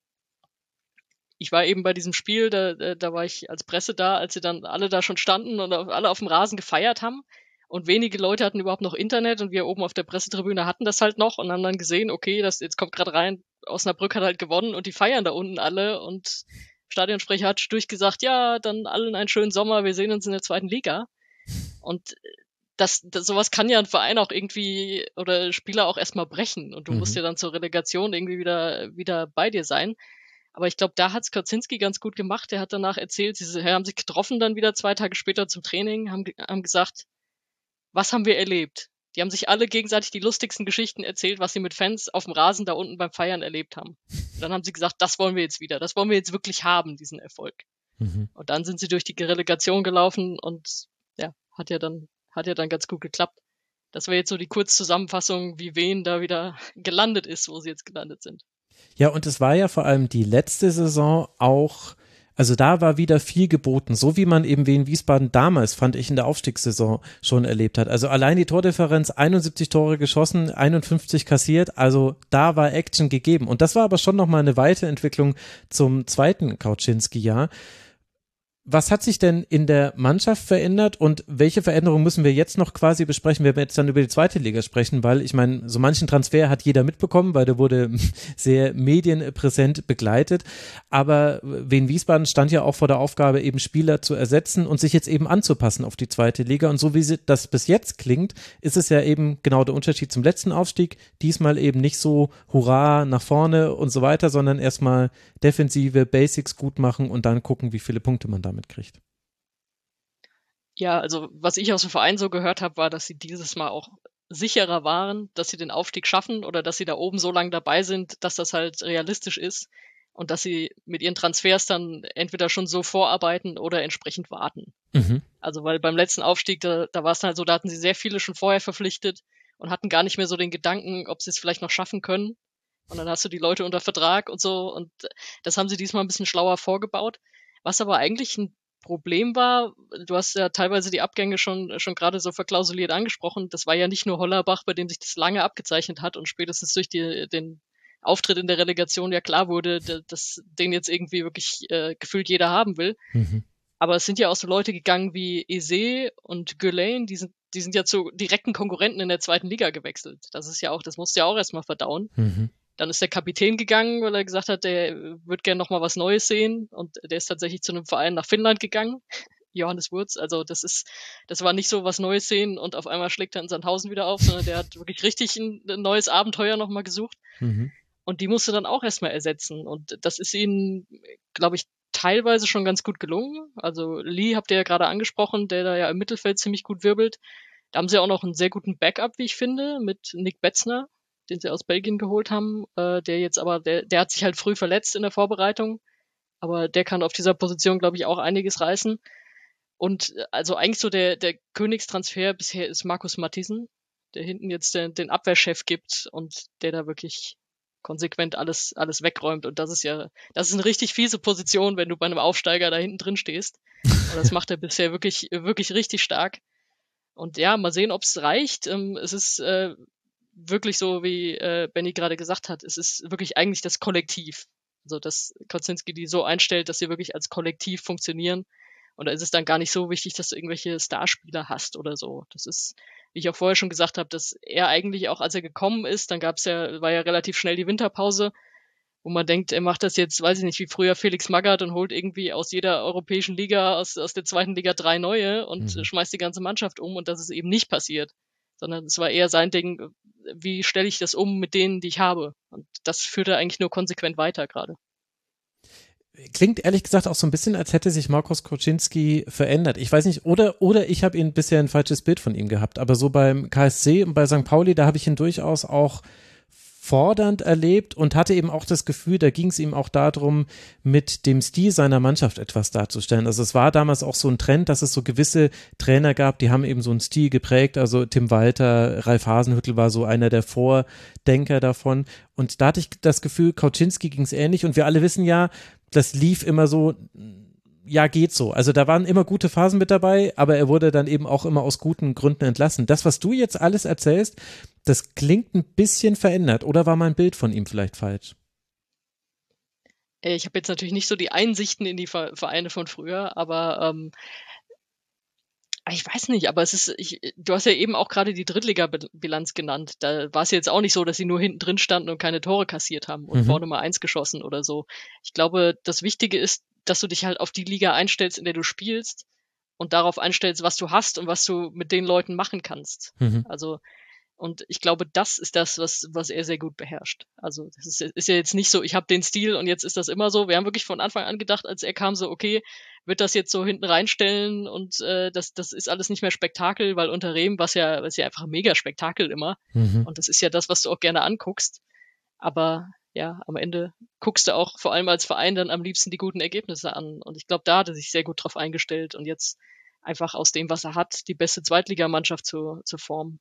ich war eben bei diesem Spiel, da, da war ich als Presse da, als sie dann alle da schon standen und alle auf dem Rasen gefeiert haben und wenige Leute hatten überhaupt noch Internet und wir oben auf der Pressetribüne hatten das halt noch und haben dann gesehen, okay, das jetzt kommt gerade rein, Osnabrück hat halt gewonnen und die feiern da unten alle und Stadionsprecher hat durchgesagt, ja, dann allen einen schönen Sommer, wir sehen uns in der zweiten Liga. Und das, das sowas kann ja ein Verein auch irgendwie oder Spieler auch erstmal brechen und du mhm. musst ja dann zur Relegation irgendwie wieder wieder bei dir sein. Aber ich glaube, da hat's Kaczynski ganz gut gemacht. Er hat danach erzählt, sie haben sich getroffen dann wieder zwei Tage später zum Training, haben, haben gesagt, was haben wir erlebt? Die haben sich alle gegenseitig die lustigsten Geschichten erzählt, was sie mit Fans auf dem Rasen da unten beim Feiern erlebt haben. Und dann haben sie gesagt, das wollen wir jetzt wieder, das wollen wir jetzt wirklich haben, diesen Erfolg. Mhm. Und dann sind sie durch die Relegation gelaufen und ja, hat ja dann, hat ja dann ganz gut geklappt. Das wäre jetzt so die Kurzzusammenfassung, wie wen da wieder gelandet ist, wo sie jetzt gelandet sind. Ja, und es war ja vor allem die letzte Saison auch also da war wieder viel geboten, so wie man eben Wien Wiesbaden damals, fand ich, in der Aufstiegssaison schon erlebt hat. Also allein die Tordifferenz, 71 Tore geschossen, 51 kassiert, also da war Action gegeben. Und das war aber schon nochmal eine Weiterentwicklung zum zweiten Kauczynski-Jahr. Was hat sich denn in der Mannschaft verändert und welche Veränderungen müssen wir jetzt noch quasi besprechen, wenn wir jetzt dann über die zweite Liga sprechen? Weil ich meine, so manchen Transfer hat jeder mitbekommen, weil der wurde sehr medienpräsent begleitet. Aber Wien Wiesbaden stand ja auch vor der Aufgabe, eben Spieler zu ersetzen und sich jetzt eben anzupassen auf die zweite Liga. Und so wie das bis jetzt klingt, ist es ja eben genau der Unterschied zum letzten Aufstieg. Diesmal eben nicht so Hurra nach vorne und so weiter, sondern erstmal defensive Basics gut machen und dann gucken, wie viele Punkte man damit mitkriegt. Ja, also was ich aus dem Verein so gehört habe, war, dass sie dieses Mal auch sicherer waren, dass sie den Aufstieg schaffen oder dass sie da oben so lange dabei sind, dass das halt realistisch ist und dass sie mit ihren Transfers dann entweder schon so vorarbeiten oder entsprechend warten. Mhm. Also weil beim letzten Aufstieg, da, da war es dann halt so, da hatten sie sehr viele schon vorher verpflichtet und hatten gar nicht mehr so den Gedanken, ob sie es vielleicht noch schaffen können. Und dann hast du die Leute unter Vertrag und so und das haben sie diesmal ein bisschen schlauer vorgebaut. Was aber eigentlich ein Problem war, du hast ja teilweise die Abgänge schon, schon gerade so verklausuliert angesprochen. Das war ja nicht nur Hollerbach, bei dem sich das lange abgezeichnet hat und spätestens durch die, den Auftritt in der Relegation ja klar wurde, dass den jetzt irgendwie wirklich äh, gefühlt jeder haben will. Mhm. Aber es sind ja auch so Leute gegangen wie Eze und Gulain, die sind, die sind ja zu direkten Konkurrenten in der zweiten Liga gewechselt. Das ist ja auch, das musst du ja auch erstmal verdauen. Mhm. Dann ist der Kapitän gegangen, weil er gesagt hat, der wird gerne noch mal was Neues sehen. Und der ist tatsächlich zu einem Verein nach Finnland gegangen. Johannes Wurz. Also das ist, das war nicht so was Neues sehen und auf einmal schlägt er in Sandhausen wieder auf, sondern der hat wirklich richtig ein, ein neues Abenteuer nochmal gesucht. Mhm. Und die musste dann auch erstmal ersetzen. Und das ist ihnen, glaube ich, teilweise schon ganz gut gelungen. Also Lee habt ihr ja gerade angesprochen, der da ja im Mittelfeld ziemlich gut wirbelt. Da haben sie auch noch einen sehr guten Backup, wie ich finde, mit Nick Betzner, den sie aus Belgien geholt haben, äh, der jetzt aber, der, der hat sich halt früh verletzt in der Vorbereitung. aber der kann auf dieser Position, glaube ich, auch einiges reißen. Und äh, also eigentlich so der, der Königstransfer bisher ist Markus Mattisen, der hinten jetzt den, den Abwehrchef gibt und der da wirklich konsequent alles, alles wegräumt. Und das ist ja, das ist eine richtig fiese Position, wenn du bei einem Aufsteiger da hinten drin stehst. Und das macht er bisher wirklich, wirklich richtig stark. Und ja, mal sehen, ob es reicht. Ähm, es ist äh, wirklich so, wie äh, Benny gerade gesagt hat, es ist wirklich eigentlich das Kollektiv. Also, dass Kozinski die so einstellt, dass sie wirklich als Kollektiv funktionieren. Und da ist es dann gar nicht so wichtig, dass du irgendwelche Starspieler hast oder so. Das ist, wie ich auch vorher schon gesagt habe, dass er eigentlich auch, als er gekommen ist, dann gab's ja, war ja relativ schnell die Winterpause, wo man denkt, er macht das jetzt, weiß ich nicht, wie früher Felix Magath und holt irgendwie aus jeder europäischen Liga, aus, aus der zweiten Liga drei neue und mhm. schmeißt die ganze Mannschaft um und das ist eben nicht passiert. Sondern es war eher sein Ding, wie stelle ich das um mit denen, die ich habe? Und das führt er eigentlich nur konsequent weiter gerade. Klingt ehrlich gesagt auch so ein bisschen, als hätte sich Markus Koczynski verändert. Ich weiß nicht, oder, oder ich habe ihn bisher ein falsches Bild von ihm gehabt, aber so beim KSC und bei St. Pauli, da habe ich ihn durchaus auch fordernd erlebt und hatte eben auch das Gefühl, da ging es ihm auch darum, mit dem Stil seiner Mannschaft etwas darzustellen. Also es war damals auch so ein Trend, dass es so gewisse Trainer gab, die haben eben so einen Stil geprägt. Also Tim Walter, Ralf Hasenhüttel war so einer der Vordenker davon. Und da hatte ich das Gefühl, Kauczynski ging es ähnlich. Und wir alle wissen ja, das lief immer so ja, geht so. Also da waren immer gute Phasen mit dabei, aber er wurde dann eben auch immer aus guten Gründen entlassen. Das, was du jetzt alles erzählst, das klingt ein bisschen verändert. Oder war mein Bild von ihm vielleicht falsch? Äh, ich habe jetzt natürlich nicht so die Einsichten in die Vereine von früher, aber ähm, ich weiß nicht, aber es ist, ich, du hast ja eben auch gerade die Drittliga-Bilanz genannt. Da war es jetzt auch nicht so, dass sie nur hinten drin standen und keine Tore kassiert haben und mhm. vorne mal eins geschossen oder so. Ich glaube, das Wichtige ist, dass du dich halt auf die Liga einstellst, in der du spielst und darauf einstellst, was du hast und was du mit den Leuten machen kannst. Mhm. Also und ich glaube, das ist das, was, was er sehr gut beherrscht. Also das ist, ist ja jetzt nicht so, ich habe den Stil und jetzt ist das immer so. Wir haben wirklich von Anfang an gedacht, als er kam, so, okay, wird das jetzt so hinten reinstellen und äh, das, das ist alles nicht mehr Spektakel, weil unter Rehm was ja, was ja einfach mega Spektakel immer. Mhm. Und das ist ja das, was du auch gerne anguckst. Aber ja, am Ende guckst du auch vor allem als Verein dann am liebsten die guten Ergebnisse an. Und ich glaube, da hat er sich sehr gut drauf eingestellt und jetzt einfach aus dem, was er hat, die beste Zweitligamannschaft zu, zu formen.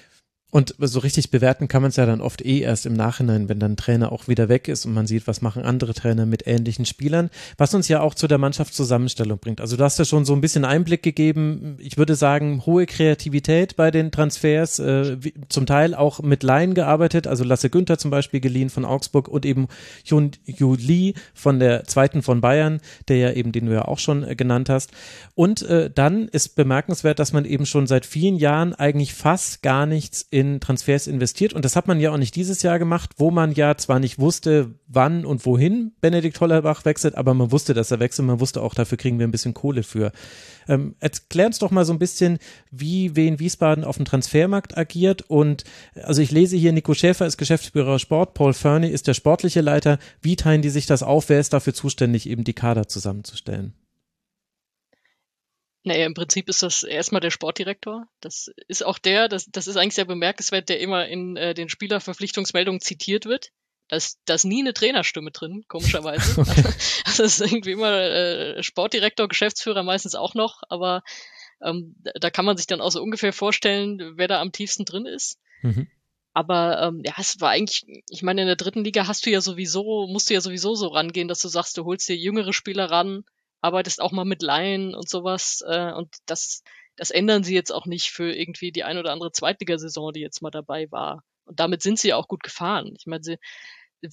Und so richtig bewerten kann man es ja dann oft eh erst im Nachhinein, wenn dann Trainer auch wieder weg ist und man sieht, was machen andere Trainer mit ähnlichen Spielern, was uns ja auch zu der Mannschaftszusammenstellung bringt. Also du hast ja schon so ein bisschen Einblick gegeben. Ich würde sagen, hohe Kreativität bei den Transfers, äh, wie, zum Teil auch mit Laien gearbeitet. Also Lasse Günther zum Beispiel geliehen von Augsburg und eben Jun Yu Li von der zweiten von Bayern, der ja eben, den du ja auch schon äh, genannt hast. Und äh, dann ist bemerkenswert, dass man eben schon seit vielen Jahren eigentlich fast gar nichts in in Transfers investiert und das hat man ja auch nicht dieses Jahr gemacht, wo man ja zwar nicht wusste, wann und wohin Benedikt Hollerbach wechselt, aber man wusste, dass er wechselt, man wusste auch, dafür kriegen wir ein bisschen Kohle für. Ähm, erklär uns doch mal so ein bisschen, wie Wien Wiesbaden auf dem Transfermarkt agiert und also ich lese hier, Nico Schäfer ist Geschäftsführer Sport, Paul Fernie ist der sportliche Leiter. Wie teilen die sich das auf? Wer ist dafür zuständig, eben die Kader zusammenzustellen? Naja, im Prinzip ist das erstmal der Sportdirektor. Das ist auch der, das, das ist eigentlich sehr bemerkenswert, der immer in äh, den Spielerverpflichtungsmeldungen zitiert wird. Da ist, da ist nie eine Trainerstimme drin, komischerweise. also, das ist irgendwie immer äh, Sportdirektor, Geschäftsführer meistens auch noch, aber ähm, da kann man sich dann auch so ungefähr vorstellen, wer da am tiefsten drin ist. Mhm. Aber ähm, ja, es war eigentlich, ich meine, in der dritten Liga hast du ja sowieso, musst du ja sowieso so rangehen, dass du sagst, du holst dir jüngere Spieler ran, arbeitest auch mal mit Laien und sowas. Äh, und das, das ändern sie jetzt auch nicht für irgendwie die ein oder andere Zweitligasaison, die jetzt mal dabei war. Und damit sind sie auch gut gefahren. Ich meine, sie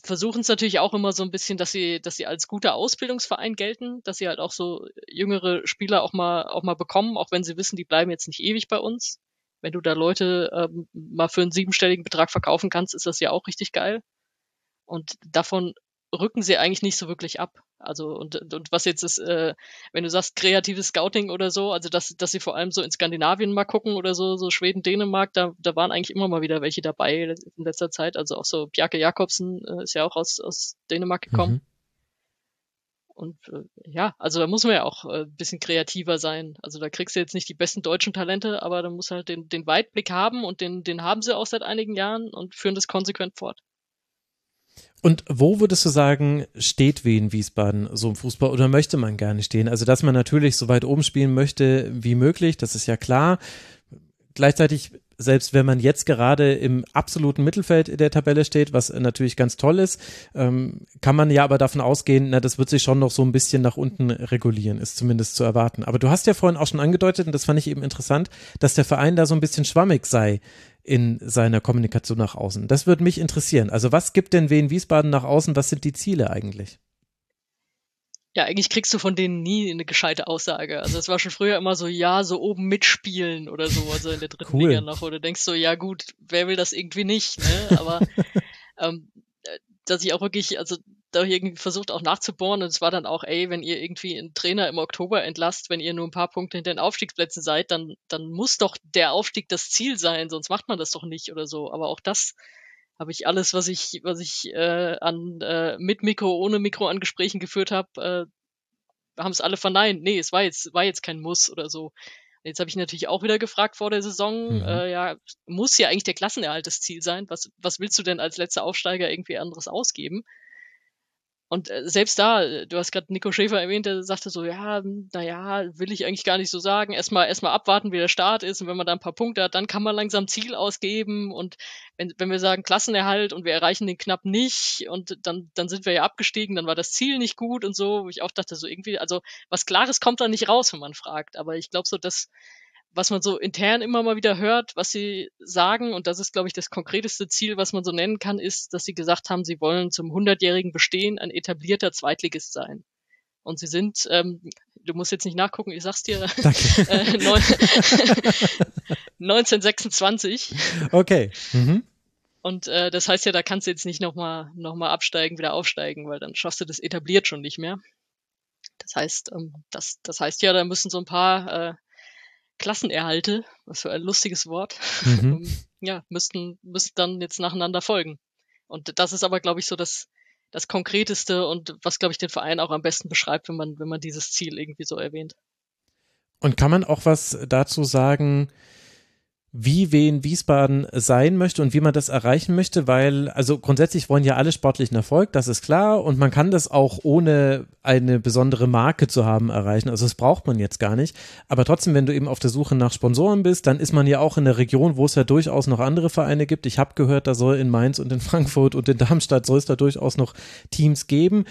versuchen es natürlich auch immer so ein bisschen, dass sie, dass sie als guter Ausbildungsverein gelten, dass sie halt auch so jüngere Spieler auch mal, auch mal bekommen, auch wenn sie wissen, die bleiben jetzt nicht ewig bei uns. Wenn du da Leute ähm, mal für einen siebenstelligen Betrag verkaufen kannst, ist das ja auch richtig geil. Und davon rücken sie eigentlich nicht so wirklich ab. Also und, und was jetzt ist, äh, wenn du sagst kreatives Scouting oder so, also dass, dass sie vor allem so in Skandinavien mal gucken oder so, so Schweden, Dänemark, da, da waren eigentlich immer mal wieder welche dabei in letzter Zeit. Also auch so Bjarke Jakobsen äh, ist ja auch aus, aus Dänemark gekommen. Mhm. Und äh, ja, also da muss man ja auch äh, bisschen kreativer sein. Also da kriegst du jetzt nicht die besten deutschen Talente, aber da muss halt den, den Weitblick haben und den, den haben sie auch seit einigen Jahren und führen das konsequent fort. Und wo würdest du sagen, steht Wien Wiesbaden so im Fußball oder möchte man gerne stehen? Also, dass man natürlich so weit oben spielen möchte wie möglich, das ist ja klar. Gleichzeitig selbst wenn man jetzt gerade im absoluten Mittelfeld der Tabelle steht, was natürlich ganz toll ist, ähm, kann man ja aber davon ausgehen, na, das wird sich schon noch so ein bisschen nach unten regulieren, ist zumindest zu erwarten. Aber du hast ja vorhin auch schon angedeutet, und das fand ich eben interessant, dass der Verein da so ein bisschen schwammig sei in seiner Kommunikation nach außen. Das würde mich interessieren. Also was gibt denn Wien Wiesbaden nach außen? Was sind die Ziele eigentlich? ja, eigentlich kriegst du von denen nie eine gescheite Aussage. Also es war schon früher immer so, ja, so oben mitspielen oder so, also in der dritten cool. Liga noch. Oder denkst so, ja gut, wer will das irgendwie nicht, ne? Aber ähm, dass ich auch wirklich, also da irgendwie versucht auch nachzubohren und es war dann auch, ey, wenn ihr irgendwie einen Trainer im Oktober entlasst, wenn ihr nur ein paar Punkte hinter den Aufstiegsplätzen seid, dann, dann muss doch der Aufstieg das Ziel sein, sonst macht man das doch nicht oder so. Aber auch das habe ich alles, was ich, was ich äh, an äh, mit Mikro, ohne Mikro an Gesprächen geführt habe, äh, haben es alle verneint. Nee, es war jetzt, war jetzt kein Muss oder so. Jetzt habe ich natürlich auch wieder gefragt vor der Saison, mhm. äh, ja, muss ja eigentlich der Klassenerhalt das Ziel sein. Was, was willst du denn als letzter Aufsteiger irgendwie anderes ausgeben? Und äh, selbst da, äh, du hast gerade Nico Schäfer erwähnt, der sagte so, ja, naja, will ich eigentlich gar nicht so sagen. Erstmal erstmal abwarten, wie der Start ist. Und wenn man da ein paar Punkte hat, dann kann man langsam Ziel ausgeben. Und wenn, wenn wir sagen Klassenerhalt und wir erreichen den knapp nicht und dann, dann sind wir ja abgestiegen, dann war das Ziel nicht gut und so, ich auch dachte, so irgendwie, also was Klares kommt da nicht raus, wenn man fragt. Aber ich glaube so, dass was man so intern immer mal wieder hört, was sie sagen, und das ist, glaube ich, das konkreteste Ziel, was man so nennen kann, ist, dass sie gesagt haben, sie wollen zum 100-jährigen Bestehen ein etablierter Zweitligist sein. Und sie sind, ähm, du musst jetzt nicht nachgucken, ich sag's dir, äh, 1926. Okay. Mhm. Und äh, das heißt ja, da kannst du jetzt nicht nochmal noch mal absteigen, wieder aufsteigen, weil dann schaffst du das etabliert schon nicht mehr. Das heißt, ähm, das, das heißt ja, da müssen so ein paar äh, Klassenerhalte, was für ein lustiges Wort, mhm. ja, müssten, müssten dann jetzt nacheinander folgen. Und das ist aber, glaube ich, so das, das Konkreteste und was, glaube ich, den Verein auch am besten beschreibt, wenn man, wenn man dieses Ziel irgendwie so erwähnt. Und kann man auch was dazu sagen, wie Wien Wiesbaden sein möchte und wie man das erreichen möchte, weil, also grundsätzlich wollen ja alle sportlichen Erfolg, das ist klar, und man kann das auch ohne eine besondere Marke zu haben erreichen. Also das braucht man jetzt gar nicht. Aber trotzdem, wenn du eben auf der Suche nach Sponsoren bist, dann ist man ja auch in der Region, wo es ja durchaus noch andere Vereine gibt. Ich habe gehört, da soll in Mainz und in Frankfurt und in Darmstadt soll es da durchaus noch Teams geben.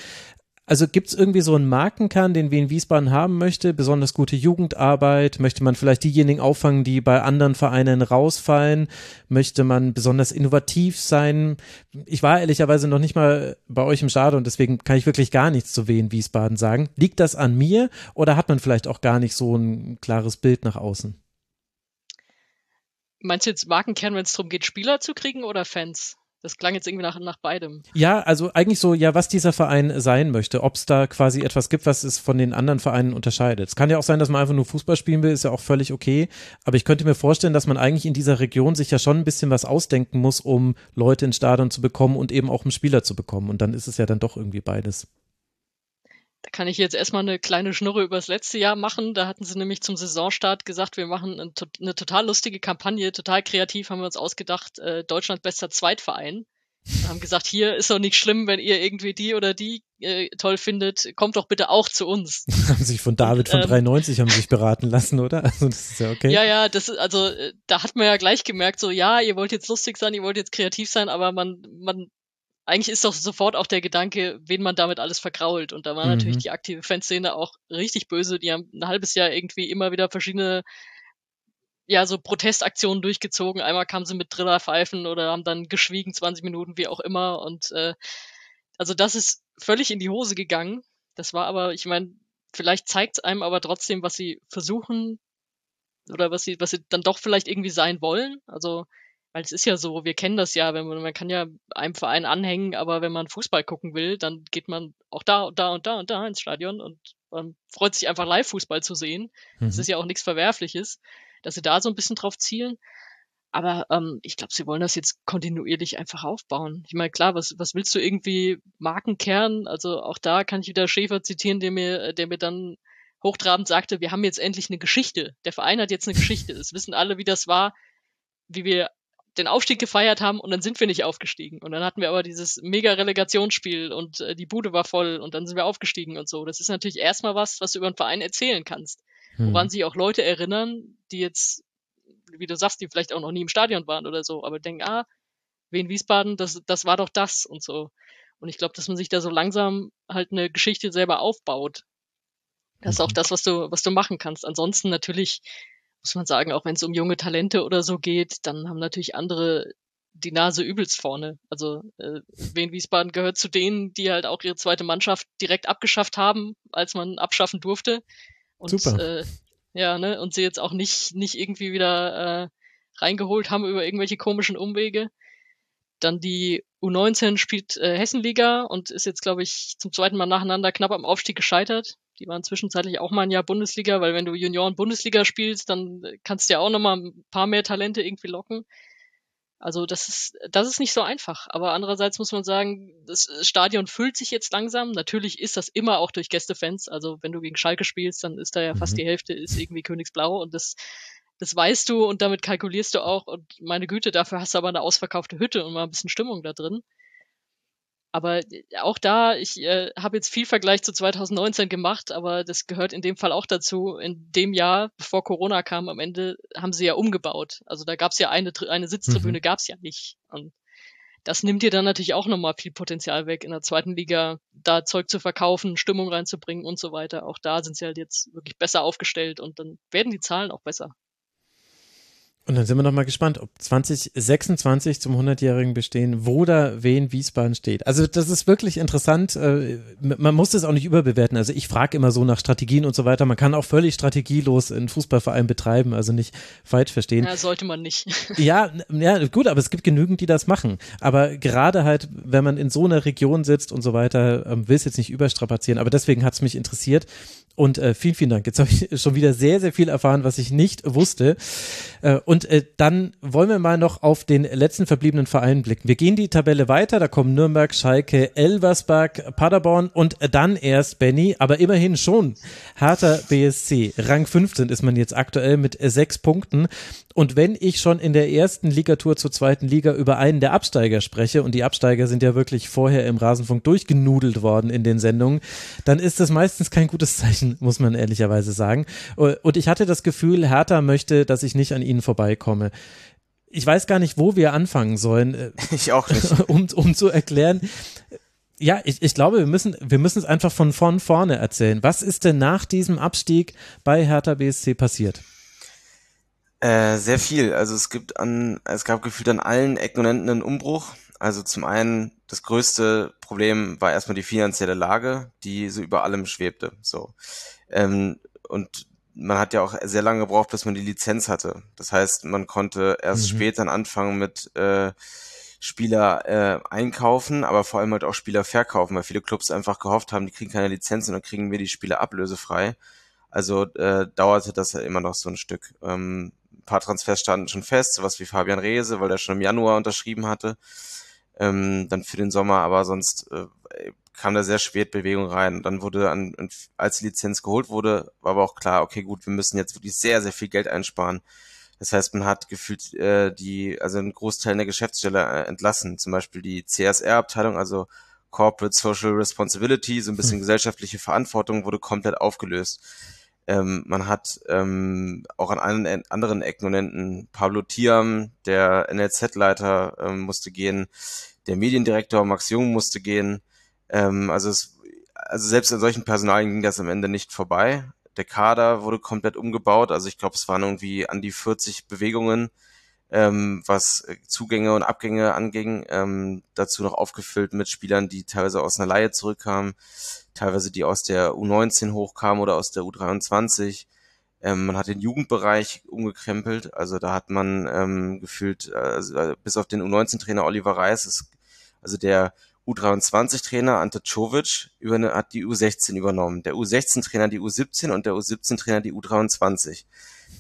Also gibt es irgendwie so einen Markenkern, den Wien Wiesbaden haben möchte? Besonders gute Jugendarbeit? Möchte man vielleicht diejenigen auffangen, die bei anderen Vereinen rausfallen? Möchte man besonders innovativ sein? Ich war ehrlicherweise noch nicht mal bei euch im Stadion, deswegen kann ich wirklich gar nichts zu Wien Wiesbaden sagen. Liegt das an mir oder hat man vielleicht auch gar nicht so ein klares Bild nach außen? Meinst du jetzt Markenkern, wenn es darum geht, Spieler zu kriegen oder Fans? Das klang jetzt irgendwie nach, nach beidem. Ja, also eigentlich so, ja, was dieser Verein sein möchte, ob es da quasi etwas gibt, was es von den anderen Vereinen unterscheidet. Es kann ja auch sein, dass man einfach nur Fußball spielen will, ist ja auch völlig okay. Aber ich könnte mir vorstellen, dass man eigentlich in dieser Region sich ja schon ein bisschen was ausdenken muss, um Leute ins Stadion zu bekommen und eben auch einen Spieler zu bekommen. Und dann ist es ja dann doch irgendwie beides. Da kann ich jetzt erstmal eine kleine Schnurre übers letzte Jahr machen. Da hatten sie nämlich zum Saisonstart gesagt, wir machen eine total lustige Kampagne, total kreativ haben wir uns ausgedacht, äh, Deutschland bester Zweitverein. Wir haben gesagt, hier ist doch nicht schlimm, wenn ihr irgendwie die oder die äh, toll findet, kommt doch bitte auch zu uns. haben sich von David von ähm, 93 haben sich beraten lassen, oder? Also das ist ja okay. Ja, ja, das ist, also äh, da hat man ja gleich gemerkt, so ja, ihr wollt jetzt lustig sein, ihr wollt jetzt kreativ sein, aber man, man eigentlich ist doch sofort auch der Gedanke, wen man damit alles vergrault. Und da war mhm. natürlich die aktive Fanszene auch richtig böse. Die haben ein halbes Jahr irgendwie immer wieder verschiedene ja, so Protestaktionen durchgezogen. Einmal kamen sie mit Drillerpfeifen oder haben dann geschwiegen 20 Minuten, wie auch immer. Und äh, also das ist völlig in die Hose gegangen. Das war aber, ich meine, vielleicht zeigt es einem aber trotzdem, was sie versuchen oder was sie, was sie dann doch vielleicht irgendwie sein wollen. Also weil es ist ja so, wir kennen das ja, wenn man, man kann ja einem Verein anhängen, aber wenn man Fußball gucken will, dann geht man auch da und da und da und da ins Stadion und man freut sich einfach Live-Fußball zu sehen. Mhm. Das ist ja auch nichts Verwerfliches, dass sie da so ein bisschen drauf zielen. Aber ähm, ich glaube, sie wollen das jetzt kontinuierlich einfach aufbauen. Ich meine, klar, was, was willst du irgendwie Markenkern? Also auch da kann ich wieder Schäfer zitieren, der mir, der mir dann hochtrabend sagte, wir haben jetzt endlich eine Geschichte. Der Verein hat jetzt eine Geschichte. Es wissen alle, wie das war, wie wir den Aufstieg gefeiert haben und dann sind wir nicht aufgestiegen. Und dann hatten wir aber dieses mega Relegationsspiel und äh, die Bude war voll und dann sind wir aufgestiegen und so. Das ist natürlich erstmal was, was du über einen Verein erzählen kannst. Hm. Woran sich auch Leute erinnern, die jetzt, wie du sagst, die vielleicht auch noch nie im Stadion waren oder so, aber denken, ah, Wien Wiesbaden, das, das war doch das und so. Und ich glaube, dass man sich da so langsam halt eine Geschichte selber aufbaut. Das ist auch mhm. das, was du, was du machen kannst. Ansonsten natürlich muss man sagen, auch wenn es um junge Talente oder so geht, dann haben natürlich andere die Nase übelst vorne. Also äh, Wien Wiesbaden gehört zu denen, die halt auch ihre zweite Mannschaft direkt abgeschafft haben, als man abschaffen durfte. Und, Super. Äh, ja, ne, und sie jetzt auch nicht, nicht irgendwie wieder äh, reingeholt haben über irgendwelche komischen Umwege. Dann die U19 spielt äh, Hessenliga und ist jetzt, glaube ich, zum zweiten Mal nacheinander knapp am Aufstieg gescheitert. Die waren zwischenzeitlich auch mal ein Jahr Bundesliga, weil wenn du Junioren Bundesliga spielst, dann kannst du ja auch nochmal ein paar mehr Talente irgendwie locken. Also das ist, das ist nicht so einfach. Aber andererseits muss man sagen, das Stadion füllt sich jetzt langsam. Natürlich ist das immer auch durch Gästefans. Also wenn du gegen Schalke spielst, dann ist da ja fast mhm. die Hälfte ist irgendwie Königsblau und das, das weißt du und damit kalkulierst du auch. Und meine Güte, dafür hast du aber eine ausverkaufte Hütte und mal ein bisschen Stimmung da drin. Aber äh, auch da, ich äh, habe jetzt viel Vergleich zu 2019 gemacht, aber das gehört in dem Fall auch dazu. In dem Jahr, bevor Corona kam, am Ende haben sie ja umgebaut. Also da gab es ja eine, eine Sitztribüne, mhm. gab es ja nicht. Und das nimmt dir dann natürlich auch nochmal viel Potenzial weg, in der zweiten Liga da Zeug zu verkaufen, Stimmung reinzubringen und so weiter. Auch da sind sie halt jetzt wirklich besser aufgestellt und dann werden die Zahlen auch besser. Und dann sind wir noch mal gespannt, ob 2026 zum 100-jährigen Bestehen, wo da wen Wiesbaden steht. Also das ist wirklich interessant. Äh, man muss das auch nicht überbewerten. Also ich frage immer so nach Strategien und so weiter. Man kann auch völlig strategielos einen Fußballverein betreiben, also nicht falsch verstehen. Ja, sollte man nicht. Ja, ja, gut, aber es gibt genügend, die das machen. Aber gerade halt, wenn man in so einer Region sitzt und so weiter, ähm, will es jetzt nicht überstrapazieren. Aber deswegen hat es mich interessiert. Und äh, vielen, vielen Dank. Jetzt habe ich schon wieder sehr, sehr viel erfahren, was ich nicht wusste. Äh, und äh, dann wollen wir mal noch auf den letzten verbliebenen Verein blicken. Wir gehen die Tabelle weiter. Da kommen Nürnberg, Schalke, Elversberg, Paderborn und dann erst Benny. Aber immerhin schon Hertha BSC. Rang 15 ist man jetzt aktuell mit sechs Punkten. Und wenn ich schon in der ersten Ligatur zur zweiten Liga über einen der Absteiger spreche, und die Absteiger sind ja wirklich vorher im Rasenfunk durchgenudelt worden in den Sendungen, dann ist das meistens kein gutes Zeichen, muss man ehrlicherweise sagen. Und ich hatte das Gefühl, Hertha möchte, dass ich nicht an ihnen vorbeikomme. Ich weiß gar nicht, wo wir anfangen sollen. Ich auch nicht. Um, um zu erklären, ja, ich, ich glaube, wir müssen, wir müssen es einfach von vorn vorne erzählen. Was ist denn nach diesem Abstieg bei Hertha BSC passiert? Äh, sehr viel. Also es gibt an, es gab gefühlt an allen Ecken und Enden einen Umbruch. Also zum einen das größte Problem war erstmal die finanzielle Lage, die so über allem schwebte. So ähm, und man hat ja auch sehr lange gebraucht, bis man die Lizenz hatte. Das heißt, man konnte erst mhm. später anfangen mit äh, Spieler äh, einkaufen, aber vor allem halt auch Spieler verkaufen, weil viele Clubs einfach gehofft haben, die kriegen keine Lizenz und dann kriegen wir die Spieler ablösefrei. Also äh, dauerte das ja immer noch so ein Stück. Ähm, paar Transfers standen schon fest, sowas wie Fabian Rehse, weil der schon im Januar unterschrieben hatte. Ähm, dann für den Sommer, aber sonst äh, kam da sehr spät Bewegung rein. dann wurde, an, als die Lizenz geholt wurde, war aber auch klar, okay, gut, wir müssen jetzt wirklich sehr, sehr viel Geld einsparen. Das heißt, man hat gefühlt äh, die, also einen Großteil der Geschäftsstelle äh, entlassen. Zum Beispiel die CSR-Abteilung, also Corporate Social Responsibility, so ein bisschen hm. gesellschaftliche Verantwortung, wurde komplett aufgelöst. Ähm, man hat ähm, auch an allen anderen Ecken und Enden Pablo Tiam, der NLZ-Leiter, ähm, musste gehen, der Mediendirektor Max Jung musste gehen. Ähm, also, es, also selbst an solchen Personalien ging das am Ende nicht vorbei. Der Kader wurde komplett umgebaut. Also ich glaube, es waren irgendwie an die 40 Bewegungen, ähm, was Zugänge und Abgänge anging. Ähm, dazu noch aufgefüllt mit Spielern, die teilweise aus einer Laie zurückkamen teilweise die aus der U19 hochkamen oder aus der U23. Ähm, man hat den Jugendbereich umgekrempelt, also da hat man ähm, gefühlt, äh, bis auf den U19-Trainer Oliver Reis, ist, also der U23-Trainer Ante Czovic über, hat die U16 übernommen, der U16-Trainer die U17 und der U17-Trainer die U23.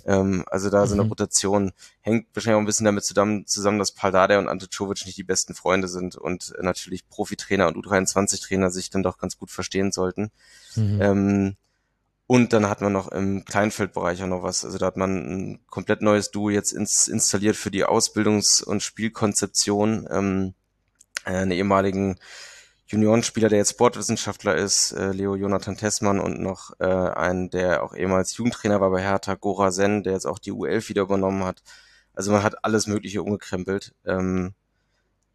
Ähm, also da mhm. so eine mhm. Rotation hängt wahrscheinlich auch ein bisschen damit zusammen, zusammen dass Paldade und Ante Czovic nicht die besten Freunde sind und äh, natürlich Profitrainer und U23-Trainer sich dann doch ganz gut verstehen sollten. Mhm. Ähm, Und dann hat man noch im Kleinfeldbereich auch noch was. Also da hat man ein komplett neues Duo jetzt ins, installiert für die Ausbildungs- und Spielkonzeption. Ähm, einen ehemaligen Juniorenspieler, der jetzt Sportwissenschaftler ist, äh, Leo Jonathan Tessmann und noch äh, einen, der auch ehemals Jugendtrainer war bei Hertha, Gora Sen, der jetzt auch die U11 wieder übernommen hat. Also man hat alles Mögliche umgekrempelt ähm,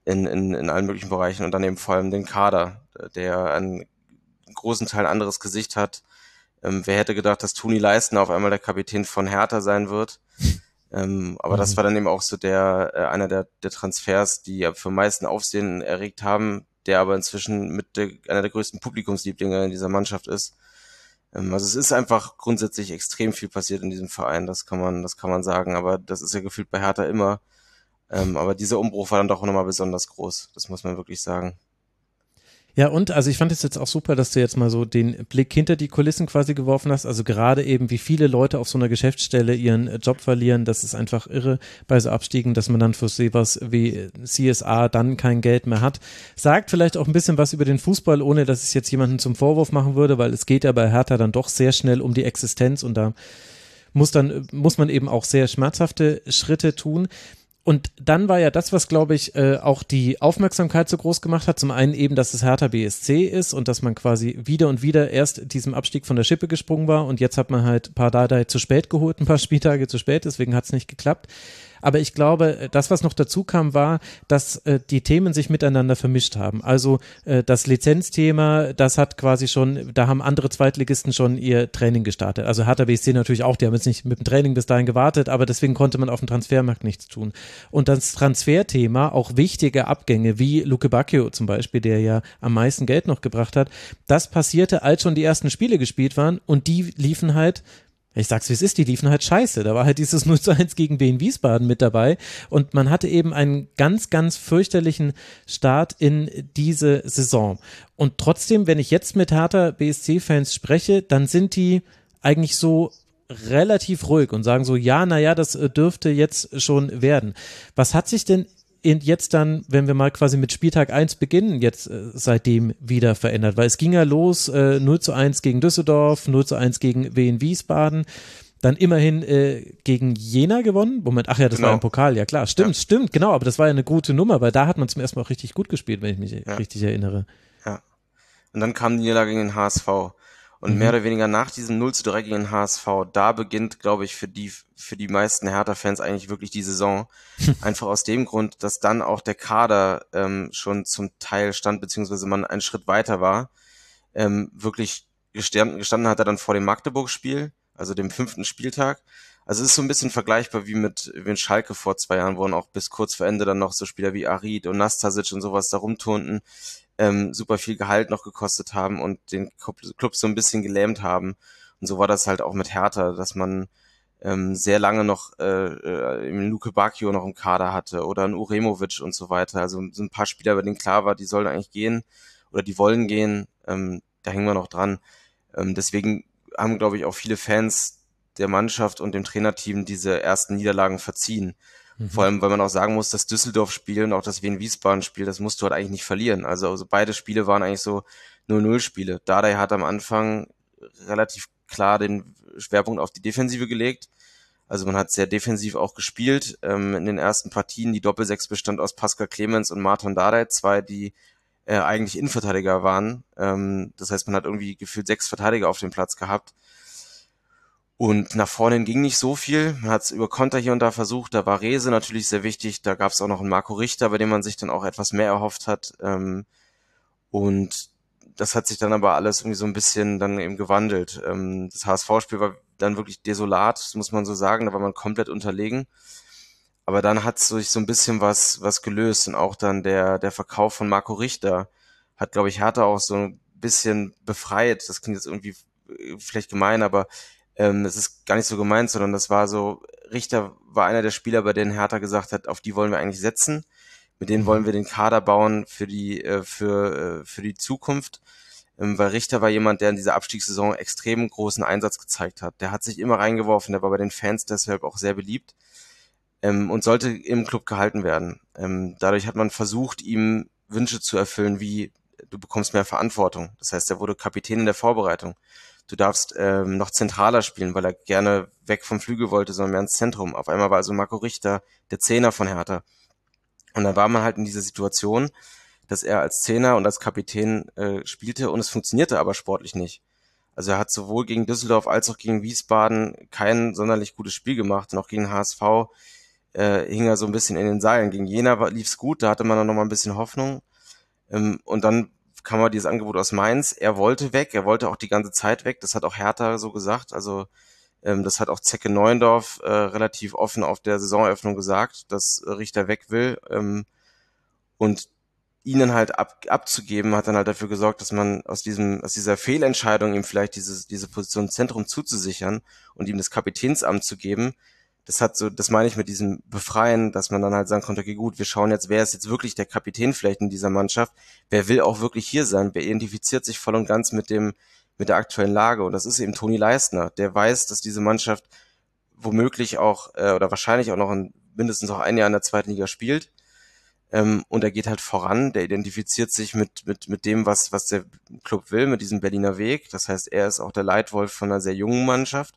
in, in, in allen möglichen Bereichen und dann eben vor allem den Kader, der einen großen Teil anderes Gesicht hat, ähm, wer hätte gedacht, dass Toni Leisten auf einmal der Kapitän von Hertha sein wird? Ähm, aber mhm. das war dann eben auch so der äh, einer der, der Transfers, die ja für meisten Aufsehen erregt haben, der aber inzwischen mit der, einer der größten Publikumslieblinge in dieser Mannschaft ist. Ähm, also es ist einfach grundsätzlich extrem viel passiert in diesem Verein, das kann man, das kann man sagen. Aber das ist ja gefühlt bei Hertha immer. Ähm, aber dieser Umbruch war dann doch nochmal besonders groß. Das muss man wirklich sagen. Ja, und also ich fand es jetzt auch super, dass du jetzt mal so den Blick hinter die Kulissen quasi geworfen hast. Also gerade eben, wie viele Leute auf so einer Geschäftsstelle ihren Job verlieren, das ist einfach irre bei so Abstiegen, dass man dann für sowas wie CSA dann kein Geld mehr hat. Sagt vielleicht auch ein bisschen was über den Fußball, ohne dass ich jetzt jemanden zum Vorwurf machen würde, weil es geht ja bei Hertha dann doch sehr schnell um die Existenz und da muss dann, muss man eben auch sehr schmerzhafte Schritte tun und dann war ja das, was, glaube ich, äh, auch die Aufmerksamkeit so groß gemacht hat. Zum einen eben, dass es Hertha BSC ist und dass man quasi wieder und wieder erst diesem Abstieg von der Schippe gesprungen war und jetzt hat man halt Pardadei zu spät geholt, ein paar Spieltage zu spät, deswegen hat es nicht geklappt. Aber ich glaube, das, was noch dazu kam, war, dass äh, die Themen sich miteinander vermischt haben. Also äh, das Lizenzthema, das hat quasi schon, da haben andere Zweitligisten schon ihr Training gestartet. Also Hertha natürlich auch, die haben jetzt nicht mit dem Training bis dahin gewartet, aber deswegen konnte man auf dem Transfermarkt nichts tun. Und das Transferthema, auch wichtige Abgänge, wie Luke Bacchio zum Beispiel, der ja am meisten Geld noch gebracht hat, das passierte, als schon die ersten Spiele gespielt waren und die liefen halt ich sag's wie es ist, die liefen halt scheiße. Da war halt dieses 0 zu 1 gegen Wien Wiesbaden mit dabei und man hatte eben einen ganz, ganz fürchterlichen Start in diese Saison. Und trotzdem, wenn ich jetzt mit Hertha BSC-Fans spreche, dann sind die eigentlich so relativ ruhig und sagen so, ja, naja, das äh, dürfte jetzt schon werden. Was hat sich denn jetzt dann, wenn wir mal quasi mit Spieltag 1 beginnen, jetzt äh, seitdem wieder verändert? Weil es ging ja los, äh, 0 zu 1 gegen Düsseldorf, 0 zu 1 gegen Wien Wiesbaden, dann immerhin äh, gegen Jena gewonnen. Moment, ach ja, das genau. war im Pokal, ja klar, stimmt, ja. stimmt, genau, aber das war ja eine gute Nummer, weil da hat man zum ersten Mal auch richtig gut gespielt, wenn ich mich ja. richtig erinnere. Ja. Und dann kam die Niederlage gegen den HSV. Und mhm. mehr oder weniger nach diesem 0 zu 3 gegen HSV, da beginnt, glaube ich, für die, für die meisten Hertha-Fans eigentlich wirklich die Saison. Einfach aus dem Grund, dass dann auch der Kader ähm, schon zum Teil stand, beziehungsweise man einen Schritt weiter war. Ähm, wirklich gestanden, gestanden hat er dann vor dem Magdeburg-Spiel, also dem fünften Spieltag. Also es ist so ein bisschen vergleichbar wie mit, wie mit Schalke vor zwei Jahren, wo auch bis kurz vor Ende dann noch so Spieler wie Arid und Nastasic und sowas da rumturnten ähm, super viel Gehalt noch gekostet haben und den Club so ein bisschen gelähmt haben. Und so war das halt auch mit Hertha, dass man ähm, sehr lange noch äh, äh, im Luke Bacchio noch im Kader hatte oder ein Uremovic und so weiter. Also so ein paar Spieler, bei denen klar war, die sollen eigentlich gehen oder die wollen gehen. Ähm, da hängen wir noch dran. Ähm, deswegen haben, glaube ich, auch viele Fans der Mannschaft und dem Trainerteam diese ersten Niederlagen verziehen. Mhm. Vor allem, weil man auch sagen muss, das Düsseldorf-Spiel und auch das Wien-Wiesbaden-Spiel, das musst du halt eigentlich nicht verlieren. Also, also beide Spiele waren eigentlich so 0-0-Spiele. Dardai hat am Anfang relativ klar den Schwerpunkt auf die Defensive gelegt. Also man hat sehr defensiv auch gespielt. Ähm, in den ersten Partien die Doppelsechs bestand aus Pascal Clemens und Martin Dardai, zwei, die äh, eigentlich Innenverteidiger waren. Ähm, das heißt, man hat irgendwie gefühlt sechs Verteidiger auf dem Platz gehabt. Und nach vorne ging nicht so viel. Man hat es über Konter hier und da versucht. Da war Rese natürlich sehr wichtig. Da gab es auch noch einen Marco Richter, bei dem man sich dann auch etwas mehr erhofft hat. Ähm, und das hat sich dann aber alles irgendwie so ein bisschen dann eben gewandelt. Ähm, das HSV-Spiel war dann wirklich desolat, muss man so sagen. Da war man komplett unterlegen. Aber dann hat sich so ein bisschen was, was gelöst. Und auch dann der, der Verkauf von Marco Richter hat, glaube ich, Hertha auch so ein bisschen befreit. Das klingt jetzt irgendwie vielleicht gemein, aber ähm, es ist gar nicht so gemeint, sondern das war so, Richter war einer der Spieler, bei denen Hertha gesagt hat, auf die wollen wir eigentlich setzen. Mit denen wollen wir den Kader bauen für die, äh, für, äh, für die Zukunft. Ähm, weil Richter war jemand, der in dieser Abstiegssaison extrem großen Einsatz gezeigt hat. Der hat sich immer reingeworfen, der war bei den Fans deshalb auch sehr beliebt ähm, und sollte im Club gehalten werden. Ähm, dadurch hat man versucht, ihm Wünsche zu erfüllen, wie du bekommst mehr Verantwortung. Das heißt, er wurde Kapitän in der Vorbereitung. Du darfst ähm, noch zentraler spielen, weil er gerne weg vom Flügel wollte, sondern mehr ins Zentrum. Auf einmal war also Marco Richter der Zehner von Hertha. Und dann war man halt in dieser Situation, dass er als Zehner und als Kapitän äh, spielte und es funktionierte aber sportlich nicht. Also er hat sowohl gegen Düsseldorf als auch gegen Wiesbaden kein sonderlich gutes Spiel gemacht auch gegen HSV äh, hing er so ein bisschen in den Seilen. Gegen Jena lief's gut, da hatte man dann noch mal ein bisschen Hoffnung. Ähm, und dann kam mal dieses Angebot aus Mainz. Er wollte weg, er wollte auch die ganze Zeit weg. Das hat auch Hertha so gesagt. Also ähm, das hat auch Zecke Neuendorf äh, relativ offen auf der Saisoneröffnung gesagt, dass Richter weg will. Ähm, und ihnen halt ab, abzugeben, hat dann halt dafür gesorgt, dass man aus diesem, aus dieser Fehlentscheidung ihm vielleicht diese, diese Position Zentrum zuzusichern und ihm das Kapitänsamt zu geben. Das hat so, das meine ich mit diesem Befreien, dass man dann halt sagen konnte, okay, gut, wir schauen jetzt, wer ist jetzt wirklich der Kapitän vielleicht in dieser Mannschaft? Wer will auch wirklich hier sein? Wer identifiziert sich voll und ganz mit dem, mit der aktuellen Lage? Und das ist eben Toni Leistner. Der weiß, dass diese Mannschaft womöglich auch, äh, oder wahrscheinlich auch noch ein, mindestens auch ein Jahr in der zweiten Liga spielt ähm, und er geht halt voran, der identifiziert sich mit, mit, mit dem, was, was der Club will, mit diesem Berliner Weg. Das heißt, er ist auch der Leitwolf von einer sehr jungen Mannschaft.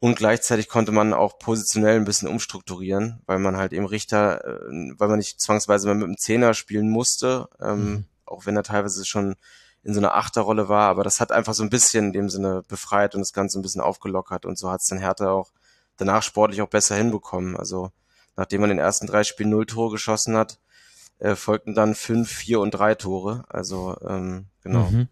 Und gleichzeitig konnte man auch positionell ein bisschen umstrukturieren, weil man halt eben Richter, äh, weil man nicht zwangsweise mehr mit dem Zehner spielen musste, ähm, mhm. auch wenn er teilweise schon in so einer Achterrolle war, aber das hat einfach so ein bisschen in dem Sinne befreit und das Ganze ein bisschen aufgelockert und so hat es dann Hertha auch danach sportlich auch besser hinbekommen. Also nachdem man den ersten drei Spielen null Tore geschossen hat, äh, folgten dann fünf, vier und drei Tore. Also ähm, genau. Mhm.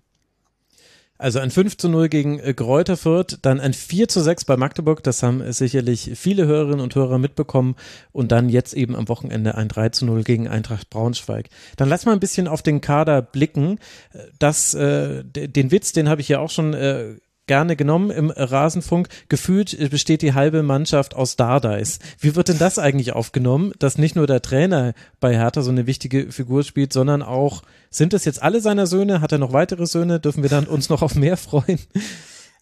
Also ein 5 zu 0 gegen äh, Gräuter Fürth, dann ein 4 zu 6 bei Magdeburg, das haben sicherlich viele Hörerinnen und Hörer mitbekommen und dann jetzt eben am Wochenende ein 3 zu 0 gegen Eintracht Braunschweig. Dann lass mal ein bisschen auf den Kader blicken. Äh, das, äh, den Witz, den habe ich ja auch schon äh, gerne genommen im Rasenfunk. Gefühlt besteht die halbe Mannschaft aus Dardais. Wie wird denn das eigentlich aufgenommen, dass nicht nur der Trainer bei Hertha so eine wichtige Figur spielt, sondern auch, sind das jetzt alle seine Söhne? Hat er noch weitere Söhne? Dürfen wir dann uns noch auf mehr freuen?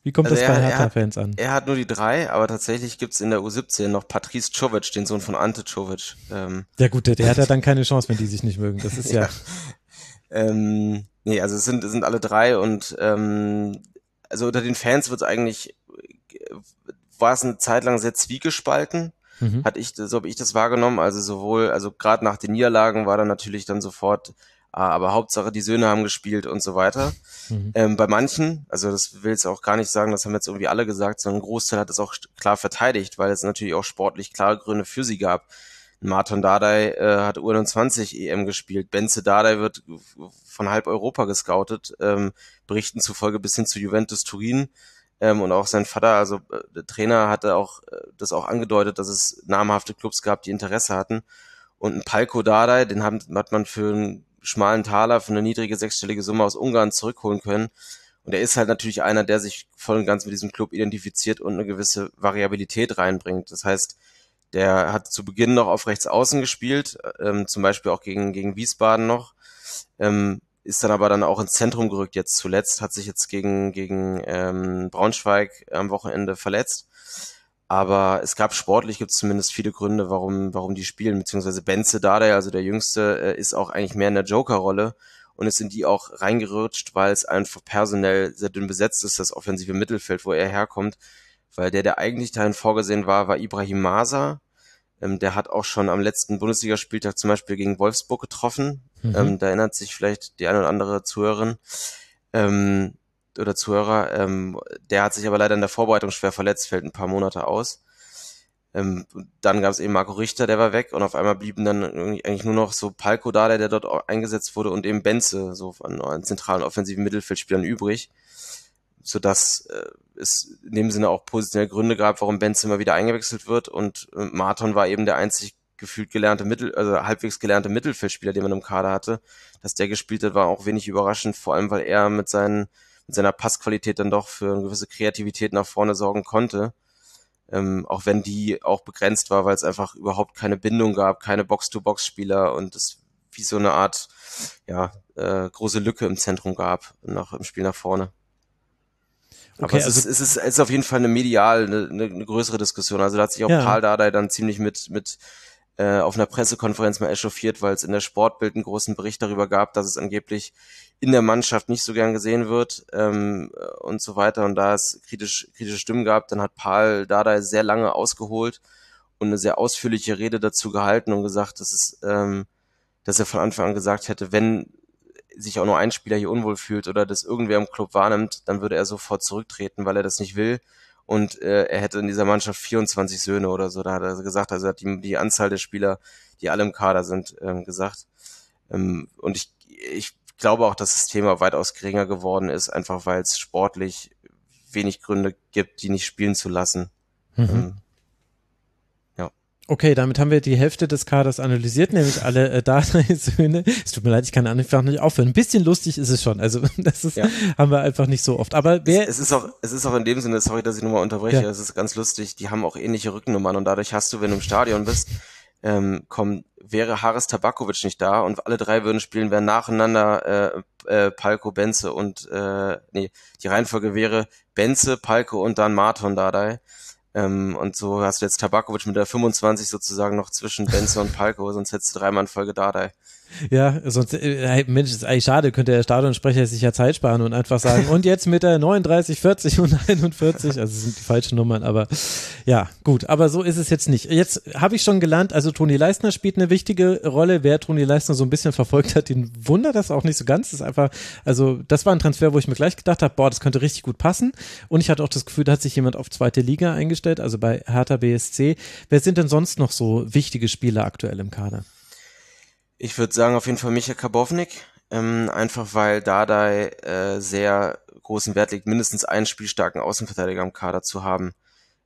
Wie kommt also das bei Hertha-Fans an? Er hat nur die drei, aber tatsächlich gibt's in der U17 noch Patrice Czovic, den Sohn von Ante Czovic. Ähm, ja gut, der, der hat ja dann keine Chance, wenn die sich nicht mögen. Das ist ja. ja. Ähm, nee, also es sind, es sind alle drei und ähm, also unter den Fans wird es eigentlich, war es eine Zeit lang sehr zwiegespalten. Mhm. Hat ich, so habe ich das wahrgenommen. Also sowohl, also gerade nach den Niederlagen war dann natürlich dann sofort, ah, aber Hauptsache die Söhne haben gespielt und so weiter. Mhm. Ähm, bei manchen, also das will jetzt auch gar nicht sagen, das haben jetzt irgendwie alle gesagt, sondern ein Großteil hat es auch klar verteidigt, weil es natürlich auch sportlich klare Gründe für sie gab. Martin Dardai äh, hat U21 EM gespielt. Benze Dardai wird von halb Europa gescoutet, ähm, Berichten zufolge bis hin zu Juventus Turin. Ähm, und auch sein Vater, also äh, der Trainer, hatte auch äh, das auch angedeutet, dass es namhafte Clubs gab, die Interesse hatten. Und ein Palko Dardai, den haben, hat man für einen schmalen Taler, für eine niedrige sechsstellige Summe aus Ungarn zurückholen können. Und er ist halt natürlich einer, der sich voll und ganz mit diesem Club identifiziert und eine gewisse Variabilität reinbringt. Das heißt, der hat zu Beginn noch auf rechts außen gespielt, ähm, zum Beispiel auch gegen, gegen Wiesbaden noch. Ähm, ist dann aber dann auch ins Zentrum gerückt jetzt zuletzt, hat sich jetzt gegen, gegen ähm, Braunschweig am Wochenende verletzt. Aber es gab sportlich gibt es zumindest viele Gründe, warum, warum die spielen, beziehungsweise Benze Dardai, also der Jüngste, äh, ist auch eigentlich mehr in der Joker-Rolle und es sind die auch reingerutscht, weil es einfach personell sehr dünn besetzt ist, das offensive Mittelfeld, wo er herkommt. Weil der, der eigentlich dahin vorgesehen war, war Ibrahim Masa, ähm, der hat auch schon am letzten Bundesligaspieltag zum Beispiel gegen Wolfsburg getroffen. Mhm. Ähm, da erinnert sich vielleicht die eine oder andere Zuhörerin ähm, oder Zuhörer. Ähm, der hat sich aber leider in der Vorbereitung schwer verletzt, fällt ein paar Monate aus. Ähm, dann gab es eben Marco Richter, der war weg und auf einmal blieben dann eigentlich nur noch so Palko da, der, der dort eingesetzt wurde und eben Benze, so an, an zentralen offensiven Mittelfeldspielern übrig sodass äh, es in dem Sinne auch positionelle Gründe gab, warum Benz immer wieder eingewechselt wird und äh, Marton war eben der einzig gefühlt gelernte Mittel, also halbwegs gelernte Mittelfeldspieler, den man im Kader hatte. Dass der gespielt hat, war auch wenig überraschend, vor allem weil er mit, seinen, mit seiner Passqualität dann doch für eine gewisse Kreativität nach vorne sorgen konnte. Ähm, auch wenn die auch begrenzt war, weil es einfach überhaupt keine Bindung gab, keine Box-to-Box-Spieler und es wie so eine Art ja, äh, große Lücke im Zentrum gab, nach, im Spiel nach vorne. Aber okay, es, also, ist, es, ist, es ist auf jeden Fall eine medial, eine, eine, größere Diskussion. Also da hat sich auch ja. Paul Dardai dann ziemlich mit, mit äh, auf einer Pressekonferenz mal echauffiert, weil es in der Sportbild einen großen Bericht darüber gab, dass es angeblich in der Mannschaft nicht so gern gesehen wird ähm, und so weiter. Und da es kritisch, kritische Stimmen gab, dann hat Paul Dada sehr lange ausgeholt und eine sehr ausführliche Rede dazu gehalten und gesagt, dass es, ähm, dass er von Anfang an gesagt hätte, wenn sich auch nur ein Spieler hier unwohl fühlt oder das irgendwer im Club wahrnimmt, dann würde er sofort zurücktreten, weil er das nicht will und äh, er hätte in dieser Mannschaft 24 Söhne oder so, da hat er gesagt, also hat die, die Anzahl der Spieler, die alle im Kader sind, ähm, gesagt. Ähm, und ich, ich glaube auch, dass das Thema weitaus geringer geworden ist, einfach weil es sportlich wenig Gründe gibt, die nicht spielen zu lassen. Mhm. Ähm, Okay, damit haben wir die Hälfte des Kaders analysiert, nämlich alle äh, Dardai-Söhne. Es tut mir leid, ich kann einfach nicht aufhören. Ein bisschen lustig ist es schon. Also das ist, ja. haben wir einfach nicht so oft. Aber wer es, es, ist auch, es ist auch in dem Sinne, sorry, dass ich nochmal unterbreche, ja. es ist ganz lustig. Die haben auch ähnliche Rückennummern und dadurch hast du, wenn du im Stadion bist, ähm, komm, wäre Haris Tabakovic nicht da und alle drei würden spielen, wären nacheinander äh, äh, Palko, Benze und äh, nee, die Reihenfolge wäre Benze, Palko und dann Marton Dardai. Ähm, und so hast du jetzt Tabakovic mit der 25 sozusagen noch zwischen Benze und Palko, sonst hättest du dreimal in Folge Dardai. Ja, sonst, äh, Mensch, ist eigentlich schade, könnte der Stadionsprecher sich ja Zeit sparen und einfach sagen, und jetzt mit der 39, 40 und 41, also sind die falschen Nummern, aber ja, gut, aber so ist es jetzt nicht. Jetzt habe ich schon gelernt, also Toni Leistner spielt eine wichtige Rolle. Wer Toni Leistner so ein bisschen verfolgt hat, den wundert das auch nicht so ganz. Das ist einfach, also das war ein Transfer, wo ich mir gleich gedacht habe, boah, das könnte richtig gut passen. Und ich hatte auch das Gefühl, da hat sich jemand auf zweite Liga eingestellt, also bei Hertha BSC. Wer sind denn sonst noch so wichtige Spieler aktuell im Kader? Ich würde sagen, auf jeden Fall Micha Karbovnik, ähm, einfach weil Dardai äh, sehr großen Wert legt, mindestens einen spielstarken Außenverteidiger im Kader zu haben.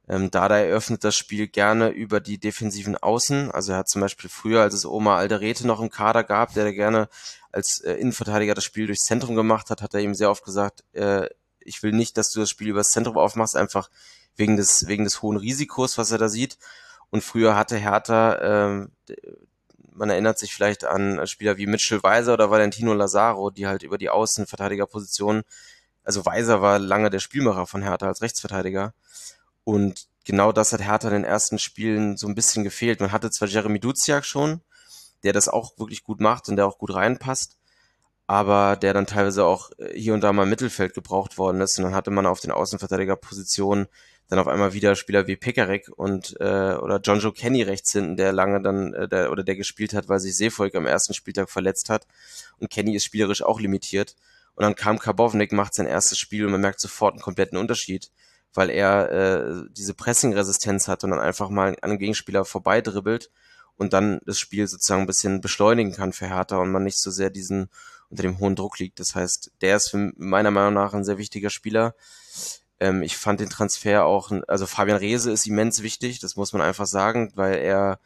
Ähm, Dardai eröffnet das Spiel gerne über die defensiven Außen. Also er hat zum Beispiel früher, als es Oma Alderete noch im Kader gab, der gerne als äh, Innenverteidiger das Spiel durchs Zentrum gemacht hat, hat er ihm sehr oft gesagt, äh, ich will nicht, dass du das Spiel übers Zentrum aufmachst, einfach wegen des, wegen des hohen Risikos, was er da sieht. Und früher hatte Hertha äh, man erinnert sich vielleicht an Spieler wie Mitchell Weiser oder Valentino Lazaro, die halt über die Außenverteidigerposition, also Weiser war lange der Spielmacher von Hertha als Rechtsverteidiger. Und genau das hat Hertha in den ersten Spielen so ein bisschen gefehlt. Man hatte zwar Jeremy Duziak schon, der das auch wirklich gut macht und der auch gut reinpasst, aber der dann teilweise auch hier und da mal im Mittelfeld gebraucht worden ist. Und dann hatte man auf den Außenverteidigerpositionen dann auf einmal wieder Spieler wie Pekarek und äh, oder John Joe Kenny rechts hinten, der lange dann äh, der, oder der gespielt hat, weil sich Seefolk am ersten Spieltag verletzt hat und Kenny ist spielerisch auch limitiert und dann kam Karbovnik, macht sein erstes Spiel und man merkt sofort einen kompletten Unterschied, weil er äh, diese Pressing-Resistenz hat und dann einfach mal an den Gegenspieler vorbeidribbelt und dann das Spiel sozusagen ein bisschen beschleunigen kann für Hertha und man nicht so sehr diesen unter dem hohen Druck liegt. Das heißt, der ist für meiner Meinung nach ein sehr wichtiger Spieler. Ähm, ich fand den Transfer auch, also Fabian Reese ist immens wichtig, das muss man einfach sagen, weil er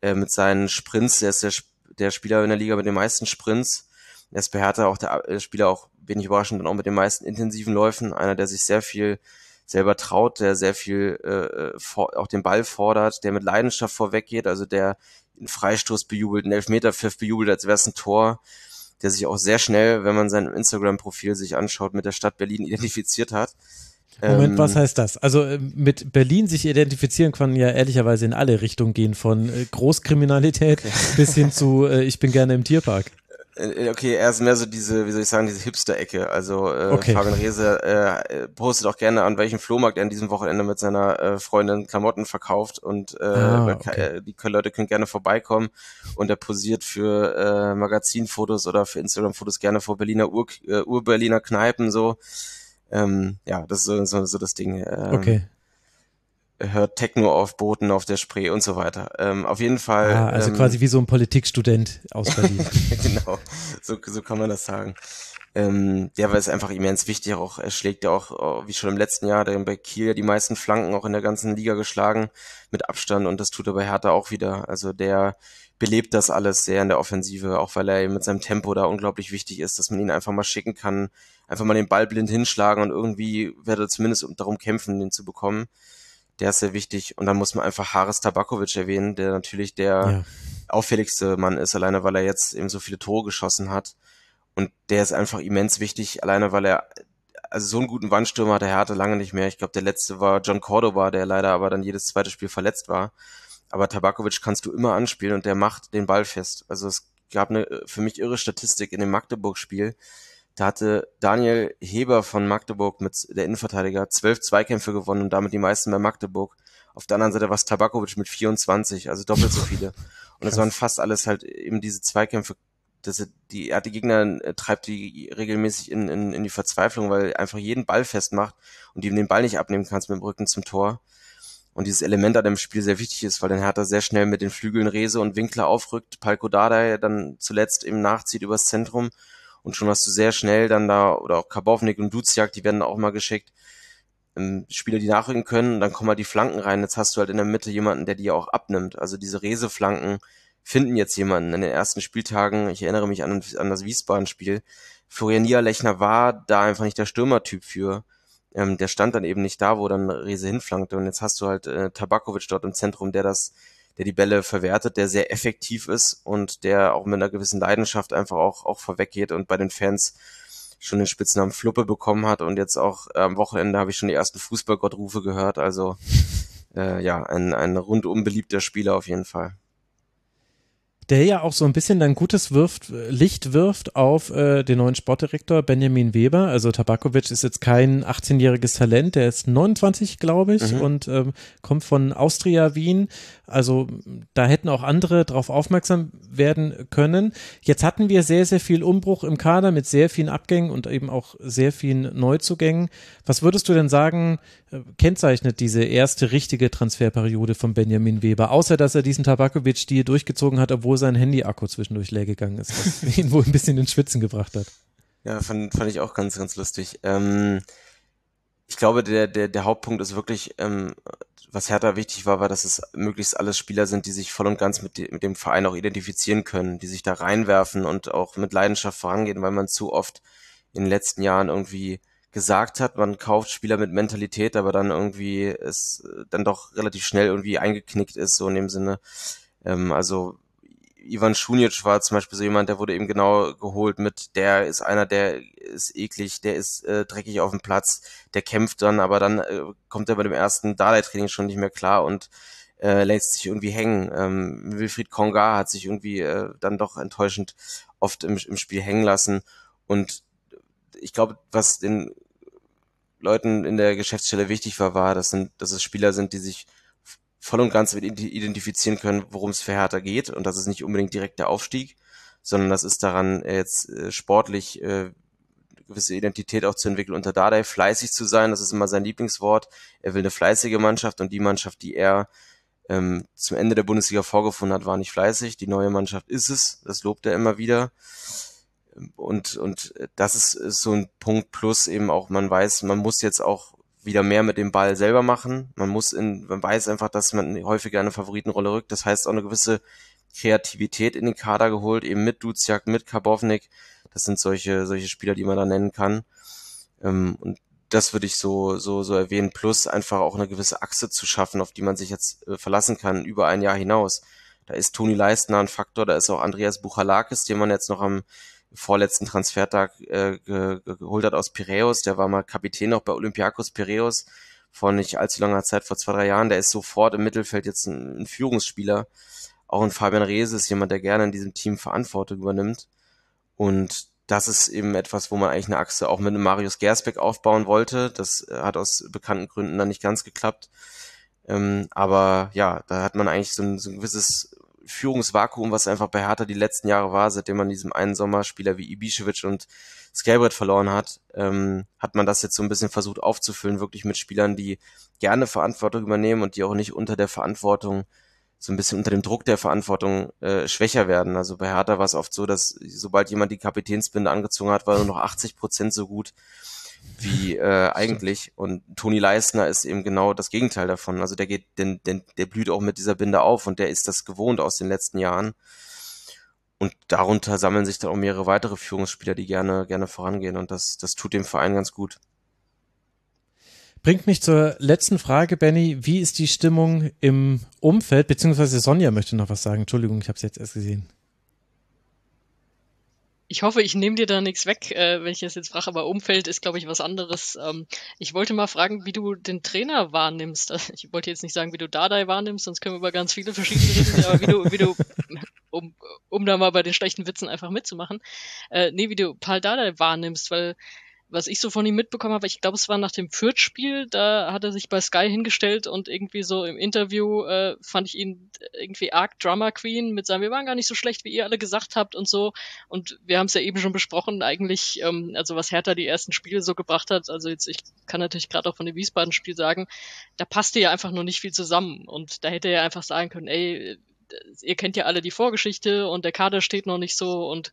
äh, mit seinen Sprints, der ist der, der Spieler in der Liga mit den meisten Sprints, er ist bei Hertha auch der, der Spieler auch wenig überraschend und auch mit den meisten intensiven Läufen, einer, der sich sehr viel selber traut, der sehr viel äh, vor, auch den Ball fordert, der mit Leidenschaft vorweggeht, also der einen Freistoß bejubelt, einen Elfmeterpfiff bejubelt, als wäre es ein Tor, der sich auch sehr schnell, wenn man sein Instagram-Profil sich anschaut, mit der Stadt Berlin identifiziert hat. Moment, ähm, was heißt das? Also äh, mit Berlin sich identifizieren kann ja ehrlicherweise in alle Richtungen gehen, von äh, Großkriminalität okay. bis hin zu äh, ich bin gerne im Tierpark. Okay, er ist mehr so diese, wie soll ich sagen, diese Hipster-Ecke. Also äh, okay. Fabian Rehse äh, postet auch gerne an welchem Flohmarkt er an diesem Wochenende mit seiner äh, Freundin Klamotten verkauft und äh, ah, okay. die Leute können gerne vorbeikommen und er posiert für äh, Magazinfotos oder für Instagram-Fotos gerne vor Berliner Ur, äh, Ur-Berliner Kneipen so. Ähm, ja, das ist so, so, so das Ding. Ähm, okay. Hört Techno auf Booten auf der Spree und so weiter. Ähm, auf jeden Fall. Ah, also ähm, quasi wie so ein Politikstudent aus Berlin. genau, so, so kann man das sagen. Ähm, der war es einfach immens wichtig. Auch er schlägt ja auch, oh, wie schon im letzten Jahr, der bei Kiel die meisten Flanken auch in der ganzen Liga geschlagen mit Abstand und das tut er bei Hertha auch wieder. Also der belebt das alles sehr in der Offensive, auch weil er mit seinem Tempo da unglaublich wichtig ist, dass man ihn einfach mal schicken kann, einfach mal den Ball blind hinschlagen und irgendwie werde er zumindest darum kämpfen, den zu bekommen. Der ist sehr wichtig. Und dann muss man einfach Haris Tabakovic erwähnen, der natürlich der ja. auffälligste Mann ist, alleine weil er jetzt eben so viele Tore geschossen hat. Und der ist einfach immens wichtig, alleine weil er, also so einen guten Wandstürmer hat der Härte lange nicht mehr. Ich glaube, der letzte war John Cordoba, der leider aber dann jedes zweite Spiel verletzt war. Aber Tabakovic kannst du immer anspielen und der macht den Ball fest. Also es gab eine für mich irre Statistik in dem Magdeburg-Spiel. Da hatte Daniel Heber von Magdeburg mit der Innenverteidiger zwölf Zweikämpfe gewonnen und damit die meisten bei Magdeburg. Auf der anderen Seite war es Tabakovic mit 24, also doppelt so viele. Und es waren fast alles halt eben diese Zweikämpfe. Das, die, er hat die Gegner, äh, treibt die regelmäßig in, in, in die Verzweiflung, weil er einfach jeden Ball festmacht und ihm den Ball nicht abnehmen kannst mit dem Rücken zum Tor. Und dieses Element an dem Spiel sehr wichtig ist, weil dann Hertha sehr schnell mit den Flügeln Rese und Winkler aufrückt, Palko Dardai dann zuletzt eben nachzieht übers Zentrum und schon hast du sehr schnell dann da, oder auch Karbovnik und Duziak, die werden auch mal geschickt, ähm, Spieler, die nachrücken können, und dann kommen halt die Flanken rein. Jetzt hast du halt in der Mitte jemanden, der die auch abnimmt. Also diese Rese-Flanken finden jetzt jemanden in den ersten Spieltagen. Ich erinnere mich an, an das Wiesbaden-Spiel. Florian Niederlechner war da einfach nicht der Stürmertyp für. Ähm, der stand dann eben nicht da, wo dann Rese hinflankte. Und jetzt hast du halt äh, Tabakovic dort im Zentrum, der das der die Bälle verwertet, der sehr effektiv ist und der auch mit einer gewissen Leidenschaft einfach auch, auch vorweggeht und bei den Fans schon den Spitznamen Fluppe bekommen hat und jetzt auch äh, am Wochenende habe ich schon die ersten Fußballgottrufe gehört. Also äh, ja, ein, ein rundum beliebter Spieler auf jeden Fall der ja auch so ein bisschen dann gutes wirft, Licht wirft auf äh, den neuen Sportdirektor Benjamin Weber. Also Tabakovic ist jetzt kein 18-jähriges Talent, der ist 29, glaube ich, mhm. und ähm, kommt von Austria Wien. Also da hätten auch andere darauf aufmerksam werden können. Jetzt hatten wir sehr, sehr viel Umbruch im Kader mit sehr vielen Abgängen und eben auch sehr vielen Neuzugängen. Was würdest du denn sagen, äh, kennzeichnet diese erste richtige Transferperiode von Benjamin Weber, außer dass er diesen Tabakovic-Stil durchgezogen hat, obwohl sein Handy-Akku zwischendurch leer gegangen ist, was ihn wohl ein bisschen in Schwitzen gebracht hat? Ja, fand, fand ich auch ganz, ganz lustig. Ähm, ich glaube, der, der, der Hauptpunkt ist wirklich, ähm, was Hertha wichtig war, war, dass es möglichst alles Spieler sind, die sich voll und ganz mit, mit dem Verein auch identifizieren können, die sich da reinwerfen und auch mit Leidenschaft vorangehen, weil man zu oft in den letzten Jahren irgendwie gesagt hat, man kauft Spieler mit Mentalität, aber dann irgendwie es dann doch relativ schnell irgendwie eingeknickt ist, so in dem Sinne. Ähm, also Ivan Šunic war zum Beispiel so jemand, der wurde eben genau geholt mit, der ist einer, der ist eklig, der ist äh, dreckig auf dem Platz, der kämpft dann, aber dann äh, kommt er bei dem ersten Dardai-Training schon nicht mehr klar und äh, lässt sich irgendwie hängen. Ähm, Wilfried Konga hat sich irgendwie äh, dann doch enttäuschend oft im, im Spiel hängen lassen und ich glaube, was den Leuten in der Geschäftsstelle wichtig war, war, dass, sind, dass es Spieler sind, die sich voll und ganz identifizieren können, worum es für Hertha geht. Und das ist nicht unbedingt direkt der Aufstieg, sondern das ist daran, äh, jetzt äh, sportlich äh, gewisse Identität auch zu entwickeln unter Dardai, fleißig zu sein, das ist immer sein Lieblingswort. Er will eine fleißige Mannschaft und die Mannschaft, die er ähm, zum Ende der Bundesliga vorgefunden hat, war nicht fleißig. Die neue Mannschaft ist es, das lobt er immer wieder. Und, und das ist, ist so ein Punkt plus eben auch, man weiß, man muss jetzt auch wieder mehr mit dem Ball selber machen. Man muss in, man weiß einfach, dass man häufiger eine Favoritenrolle rückt. Das heißt auch eine gewisse Kreativität in den Kader geholt, eben mit Duziak, mit Karbovnik. Das sind solche, solche Spieler, die man da nennen kann. Ähm, und das würde ich so, so, so erwähnen. Plus einfach auch eine gewisse Achse zu schaffen, auf die man sich jetzt äh, verlassen kann über ein Jahr hinaus. Da ist Toni Leistner ein Faktor, da ist auch Andreas Buchalakis, den man jetzt noch am vorletzten Transfertag äh, ge geholt hat aus Piräus. Der war mal Kapitän noch bei Olympiakos Piräus vor nicht allzu langer Zeit, vor zwei, drei Jahren. Der ist sofort im Mittelfeld jetzt ein, ein Führungsspieler. Auch ein Fabian Reese ist jemand, der gerne in diesem Team Verantwortung übernimmt. Und das ist eben etwas, wo man eigentlich eine Achse auch mit einem Marius Gersbeck aufbauen wollte. Das äh, hat aus bekannten Gründen dann nicht ganz geklappt. Ähm, aber ja, da hat man eigentlich so ein, so ein gewisses Führungsvakuum, was einfach bei Hertha die letzten Jahre war, seitdem man diesem einen Sommer Spieler wie Ibišević und Skelbrett verloren hat, ähm, hat man das jetzt so ein bisschen versucht aufzufüllen, wirklich mit Spielern, die gerne Verantwortung übernehmen und die auch nicht unter der Verantwortung, so ein bisschen unter dem Druck der Verantwortung äh, schwächer werden. Also bei Hertha war es oft so, dass sobald jemand die Kapitänsbinde angezogen hat, war nur noch 80 Prozent so gut wie äh, eigentlich. Und Toni Leisner ist eben genau das Gegenteil davon. Also der geht, denn, denn der blüht auch mit dieser Binde auf und der ist das gewohnt aus den letzten Jahren. Und darunter sammeln sich dann auch mehrere weitere Führungsspieler, die gerne, gerne vorangehen. Und das, das tut dem Verein ganz gut. Bringt mich zur letzten Frage, Benny. Wie ist die Stimmung im Umfeld? Beziehungsweise Sonja möchte noch was sagen. Entschuldigung, ich habe es jetzt erst gesehen ich hoffe, ich nehme dir da nichts weg, äh, wenn ich das jetzt frage, aber Umfeld ist, glaube ich, was anderes. Ähm, ich wollte mal fragen, wie du den Trainer wahrnimmst. Ich wollte jetzt nicht sagen, wie du Dardai wahrnimmst, sonst können wir über ganz viele verschiedene reden, aber wie du, wie du, um, um da mal bei den schlechten Witzen einfach mitzumachen, äh, nee, wie du Paul Dardai wahrnimmst, weil was ich so von ihm mitbekommen habe, ich glaube, es war nach dem Fürth-Spiel, da hat er sich bei Sky hingestellt und irgendwie so im Interview äh, fand ich ihn irgendwie arg Drama Queen mit seinem, wir waren gar nicht so schlecht, wie ihr alle gesagt habt und so. Und wir haben es ja eben schon besprochen, eigentlich, ähm, also was Hertha die ersten Spiele so gebracht hat, also jetzt, ich kann natürlich gerade auch von dem Wiesbaden-Spiel sagen, da passte ja einfach nur nicht viel zusammen. Und da hätte er einfach sagen können, ey, ihr kennt ja alle die Vorgeschichte und der Kader steht noch nicht so und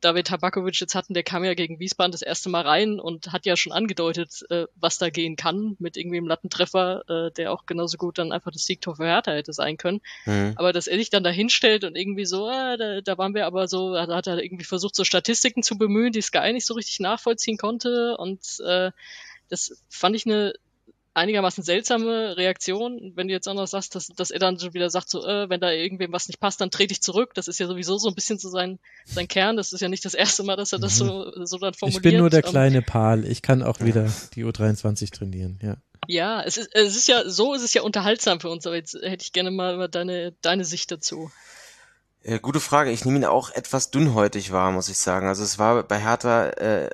David Tabakovic jetzt hatten, der kam ja gegen Wiesbaden das erste Mal rein und hat ja schon angedeutet, äh, was da gehen kann mit irgendwie einem Lattentreffer, äh, der auch genauso gut dann einfach das Siegtor für Hertha hätte sein können. Mhm. Aber dass er sich dann da hinstellt und irgendwie so, äh, da, da waren wir aber so, da hat er irgendwie versucht, so Statistiken zu bemühen, die Sky nicht so richtig nachvollziehen konnte und äh, das fand ich eine einigermaßen seltsame Reaktion, wenn du jetzt auch noch sagst, dass, dass er dann schon wieder sagt, so, äh, wenn da irgendwem was nicht passt, dann trete ich zurück. Das ist ja sowieso so ein bisschen so sein, sein Kern. Das ist ja nicht das erste Mal, dass er das so, so dann formuliert. Ich bin nur der kleine Pal. Ich kann auch wieder die U23 trainieren, ja. Ja, es ist, es ist ja, so ist es ja unterhaltsam für uns, aber jetzt hätte ich gerne mal deine, deine Sicht dazu. Ja, gute Frage. Ich nehme ihn auch etwas dünnhäutig wahr, muss ich sagen. Also es war bei Hertha äh,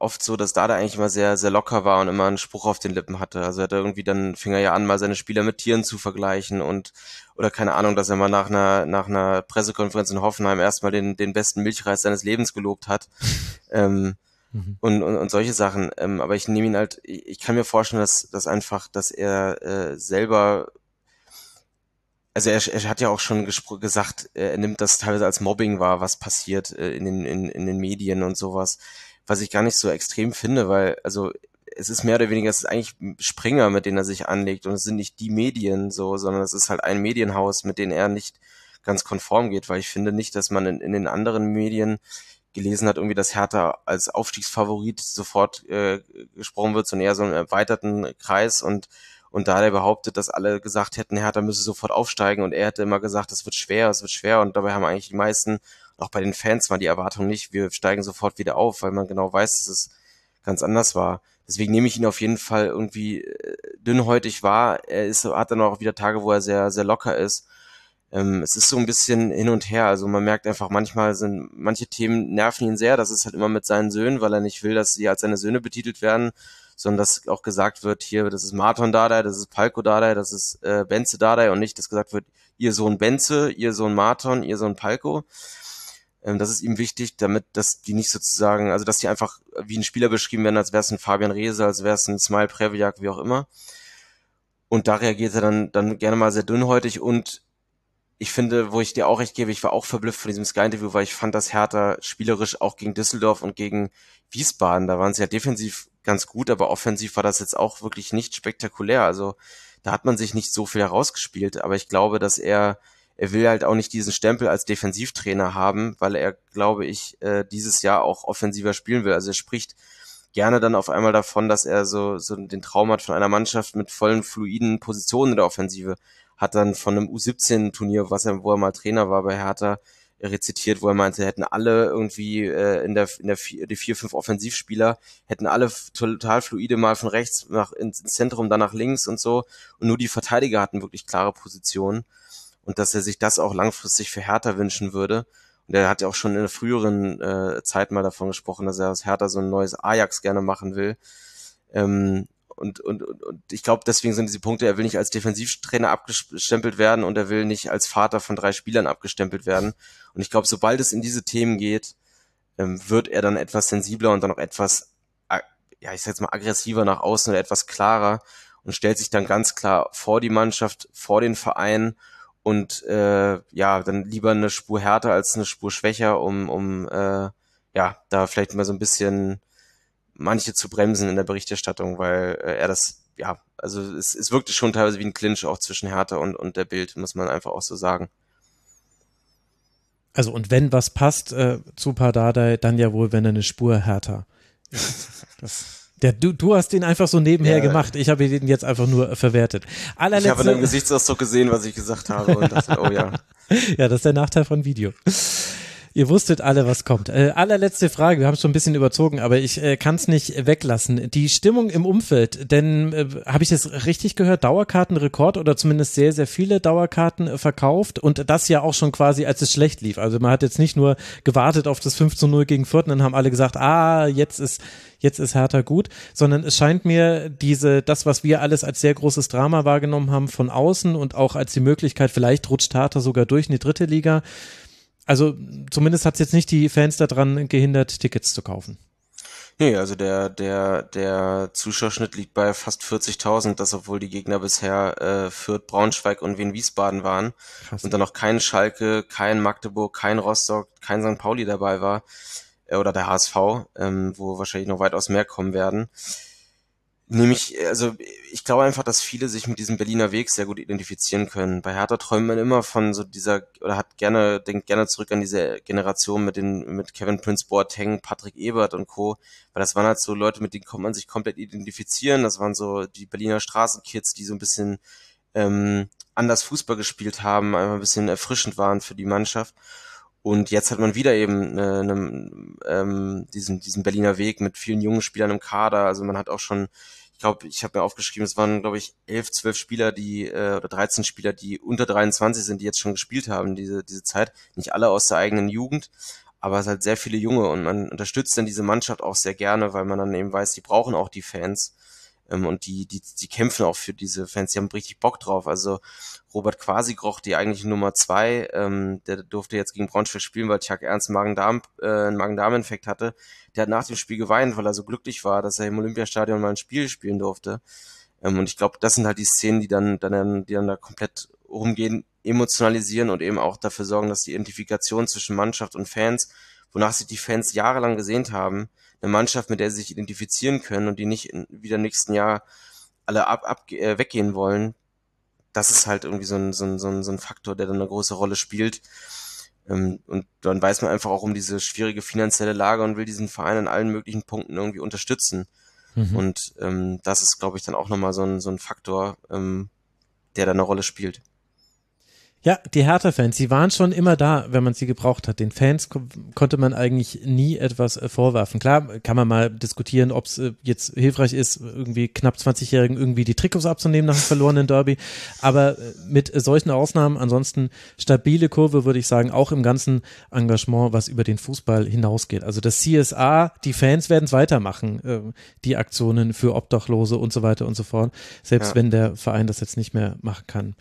oft so, dass Dada eigentlich immer sehr, sehr locker war und immer einen Spruch auf den Lippen hatte. Also er hatte irgendwie dann fing er ja an, mal seine Spieler mit Tieren zu vergleichen und oder keine Ahnung, dass er mal nach einer, nach einer Pressekonferenz in Hoffenheim erstmal den, den besten Milchreis seines Lebens gelobt hat. ähm, mhm. und, und, und solche Sachen. Ähm, aber ich nehme ihn halt, ich kann mir vorstellen, dass, dass einfach, dass er äh, selber also er, er hat ja auch schon gesagt, er nimmt das teilweise als Mobbing wahr, was passiert äh, in, den, in, in den Medien und sowas was ich gar nicht so extrem finde, weil, also es ist mehr oder weniger, es ist eigentlich Springer, mit denen er sich anlegt und es sind nicht die Medien so, sondern es ist halt ein Medienhaus, mit denen er nicht ganz konform geht, weil ich finde nicht, dass man in, in den anderen Medien gelesen hat, irgendwie, dass Hertha als Aufstiegsfavorit sofort äh, gesprochen wird, sondern eher so einen erweiterten Kreis und und da er behauptet, dass alle gesagt hätten, Hertha müsse sofort aufsteigen und er hätte immer gesagt, es wird schwer, es wird schwer und dabei haben eigentlich die meisten auch bei den Fans war die Erwartung nicht, wir steigen sofort wieder auf, weil man genau weiß, dass es ganz anders war. Deswegen nehme ich ihn auf jeden Fall irgendwie äh, dünnhäutig wahr. Er ist, hat dann auch wieder Tage, wo er sehr, sehr locker ist. Ähm, es ist so ein bisschen hin und her. Also man merkt einfach, manchmal sind manche Themen nerven ihn sehr. Das ist halt immer mit seinen Söhnen, weil er nicht will, dass sie als seine Söhne betitelt werden, sondern dass auch gesagt wird, hier, das ist Marton Dardai, das ist Palko Dardai, das ist äh, Benze Dardai und nicht, dass gesagt wird, ihr Sohn Benze, ihr Sohn Marton, ihr Sohn Palko. Ähm, das ist ihm wichtig, damit, dass die nicht sozusagen, also dass die einfach wie ein Spieler beschrieben werden, als wäre es ein Fabian Reese, als wäre es ein Smile Previak, wie auch immer. Und da reagiert er dann, dann gerne mal sehr dünnhäutig und ich finde, wo ich dir auch recht gebe, ich war auch verblüfft von diesem Sky-Interview, weil ich fand, dass Hertha spielerisch auch gegen Düsseldorf und gegen Wiesbaden, da waren sie ja defensiv ganz gut, aber offensiv war das jetzt auch wirklich nicht spektakulär. Also da hat man sich nicht so viel herausgespielt, aber ich glaube, dass er er will halt auch nicht diesen Stempel als Defensivtrainer haben, weil er, glaube ich, äh, dieses Jahr auch offensiver spielen will. Also er spricht gerne dann auf einmal davon, dass er so, so den Traum hat von einer Mannschaft mit vollen fluiden Positionen in der Offensive. Hat dann von einem U17-Turnier, was er, wo er mal Trainer war bei Hertha, rezitiert, wo er meinte, hätten alle irgendwie äh, in der in der vier, die vier fünf Offensivspieler hätten alle total fluide mal von rechts nach ins Zentrum dann nach links und so und nur die Verteidiger hatten wirklich klare Positionen und dass er sich das auch langfristig für Hertha wünschen würde. Und er hat ja auch schon in der früheren äh, Zeit mal davon gesprochen, dass er aus Hertha so ein neues Ajax gerne machen will. Ähm, und, und, und, und ich glaube, deswegen sind diese Punkte, er will nicht als Defensivtrainer abgestempelt werden und er will nicht als Vater von drei Spielern abgestempelt werden. Und ich glaube, sobald es in diese Themen geht, ähm, wird er dann etwas sensibler und dann auch etwas, ja, ich sag jetzt mal aggressiver nach außen oder etwas klarer und stellt sich dann ganz klar vor die Mannschaft, vor den Verein und äh, ja, dann lieber eine Spur härter als eine Spur schwächer, um, um äh, ja, da vielleicht mal so ein bisschen manche zu bremsen in der Berichterstattung, weil äh, er das, ja, also es, es wirkte schon teilweise wie ein Clinch auch zwischen Hertha und, und der Bild, muss man einfach auch so sagen. Also und wenn was passt äh, zu Pardadei, dann ja wohl, wenn er eine Spur härter. Das der, du, du hast ihn einfach so nebenher ja. gemacht. Ich habe ihn jetzt einfach nur verwertet. Allerletzte, ich habe in deinem Gesichtsausdruck gesehen, was ich gesagt habe und dachte, oh ja. ja, das ist der Nachteil von Video. Ihr wusstet alle, was kommt. Äh, allerletzte Frage, wir haben es schon ein bisschen überzogen, aber ich äh, kann es nicht weglassen. Die Stimmung im Umfeld, denn äh, habe ich das richtig gehört? Dauerkartenrekord oder zumindest sehr, sehr viele Dauerkarten äh, verkauft und das ja auch schon quasi, als es schlecht lief. Also man hat jetzt nicht nur gewartet auf das 5 zu 0 gegen Fürth und dann haben alle gesagt, ah, jetzt ist, jetzt ist Hertha gut, sondern es scheint mir diese, das, was wir alles als sehr großes Drama wahrgenommen haben von außen und auch als die Möglichkeit, vielleicht rutscht Hertha sogar durch in die dritte Liga, also zumindest hat es jetzt nicht die Fans daran gehindert, Tickets zu kaufen. Nee, also der, der, der Zuschauerschnitt liegt bei fast 40.000, das obwohl die Gegner bisher äh, Fürth, Braunschweig und Wien Wiesbaden waren Krass. und dann noch kein Schalke, kein Magdeburg, kein Rostock, kein St. Pauli dabei war äh, oder der HSV, ähm, wo wahrscheinlich noch weitaus mehr kommen werden. Nämlich, also ich glaube einfach, dass viele sich mit diesem Berliner Weg sehr gut identifizieren können. Bei Hertha träumt man immer von so dieser, oder hat gerne, denkt gerne zurück an diese Generation mit den, mit Kevin Prince Boateng, Patrick Ebert und Co. Weil das waren halt so Leute, mit denen kommt man sich komplett identifizieren. Das waren so die Berliner Straßenkids, die so ein bisschen ähm, anders Fußball gespielt haben, einfach ein bisschen erfrischend waren für die Mannschaft. Und jetzt hat man wieder eben äh, ne, ähm, diesen, diesen Berliner Weg mit vielen jungen Spielern im Kader. Also man hat auch schon glaube, ich habe mir aufgeschrieben, es waren, glaube ich, elf, zwölf Spieler, die, äh, oder 13 Spieler, die unter 23 sind, die jetzt schon gespielt haben, diese, diese Zeit. Nicht alle aus der eigenen Jugend, aber es halt sehr viele Junge und man unterstützt dann diese Mannschaft auch sehr gerne, weil man dann eben weiß, die brauchen auch die Fans. Ähm, und die, die, die kämpfen auch für diese Fans, die haben richtig Bock drauf. Also Robert Quasigroch, die eigentliche Nummer zwei, ähm, der durfte jetzt gegen Braunschweig spielen, weil Chuck Ernst Magen-Darm, äh, einen Magen-Darm-Infekt hatte. Der hat nach dem Spiel geweint, weil er so glücklich war, dass er im Olympiastadion mal ein Spiel spielen durfte. Ähm, und ich glaube, das sind halt die Szenen, die dann, dann, die dann da komplett rumgehen, emotionalisieren und eben auch dafür sorgen, dass die Identifikation zwischen Mannschaft und Fans, wonach sich die Fans jahrelang gesehnt haben, eine Mannschaft, mit der sie sich identifizieren können und die nicht in, wieder im nächsten Jahr alle ab, ab äh, weggehen wollen, das ist halt irgendwie so ein, so, ein, so, ein, so ein Faktor, der dann eine große Rolle spielt. Ähm, und dann weiß man einfach auch um diese schwierige finanzielle Lage und will diesen Verein an allen möglichen Punkten irgendwie unterstützen. Mhm. Und ähm, das ist, glaube ich, dann auch nochmal so ein, so ein Faktor, ähm, der da eine Rolle spielt. Ja, die Hertha-Fans, sie waren schon immer da, wenn man sie gebraucht hat. Den Fans ko konnte man eigentlich nie etwas äh, vorwerfen. Klar, kann man mal diskutieren, ob es äh, jetzt hilfreich ist, irgendwie knapp 20-Jährigen irgendwie die Trikots abzunehmen nach einem verlorenen Derby. Aber äh, mit solchen Ausnahmen, ansonsten stabile Kurve, würde ich sagen, auch im ganzen Engagement, was über den Fußball hinausgeht. Also das CSA, die Fans werden es weitermachen, die Aktionen für Obdachlose und so weiter und so fort, selbst ja. wenn der Verein das jetzt nicht mehr machen kann.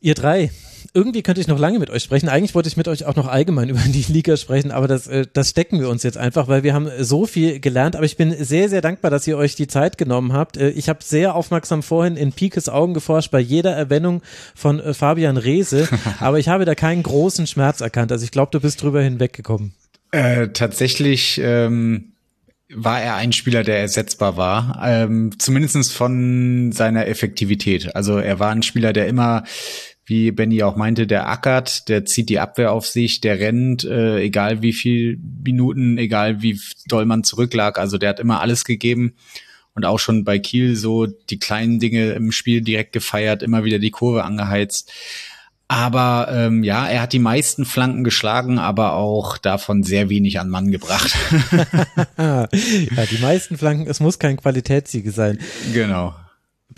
Ihr drei, irgendwie könnte ich noch lange mit euch sprechen. Eigentlich wollte ich mit euch auch noch allgemein über die Liga sprechen, aber das, äh, das stecken wir uns jetzt einfach, weil wir haben so viel gelernt. Aber ich bin sehr, sehr dankbar, dass ihr euch die Zeit genommen habt. Äh, ich habe sehr aufmerksam vorhin in Pikes Augen geforscht bei jeder Erwähnung von äh, Fabian Rehse, aber ich habe da keinen großen Schmerz erkannt. Also ich glaube, du bist drüber hinweggekommen. Äh, tatsächlich ähm, war er ein Spieler, der ersetzbar war, ähm, zumindest von seiner Effektivität. Also er war ein Spieler, der immer, wie Benny auch meinte, der ackert, der zieht die Abwehr auf sich, der rennt, äh, egal wie viel Minuten, egal wie doll man zurücklag. Also der hat immer alles gegeben und auch schon bei Kiel so die kleinen Dinge im Spiel direkt gefeiert, immer wieder die Kurve angeheizt. Aber ähm, ja, er hat die meisten Flanken geschlagen, aber auch davon sehr wenig an Mann gebracht. ja, die meisten Flanken, es muss kein Qualitätssiege sein. Genau.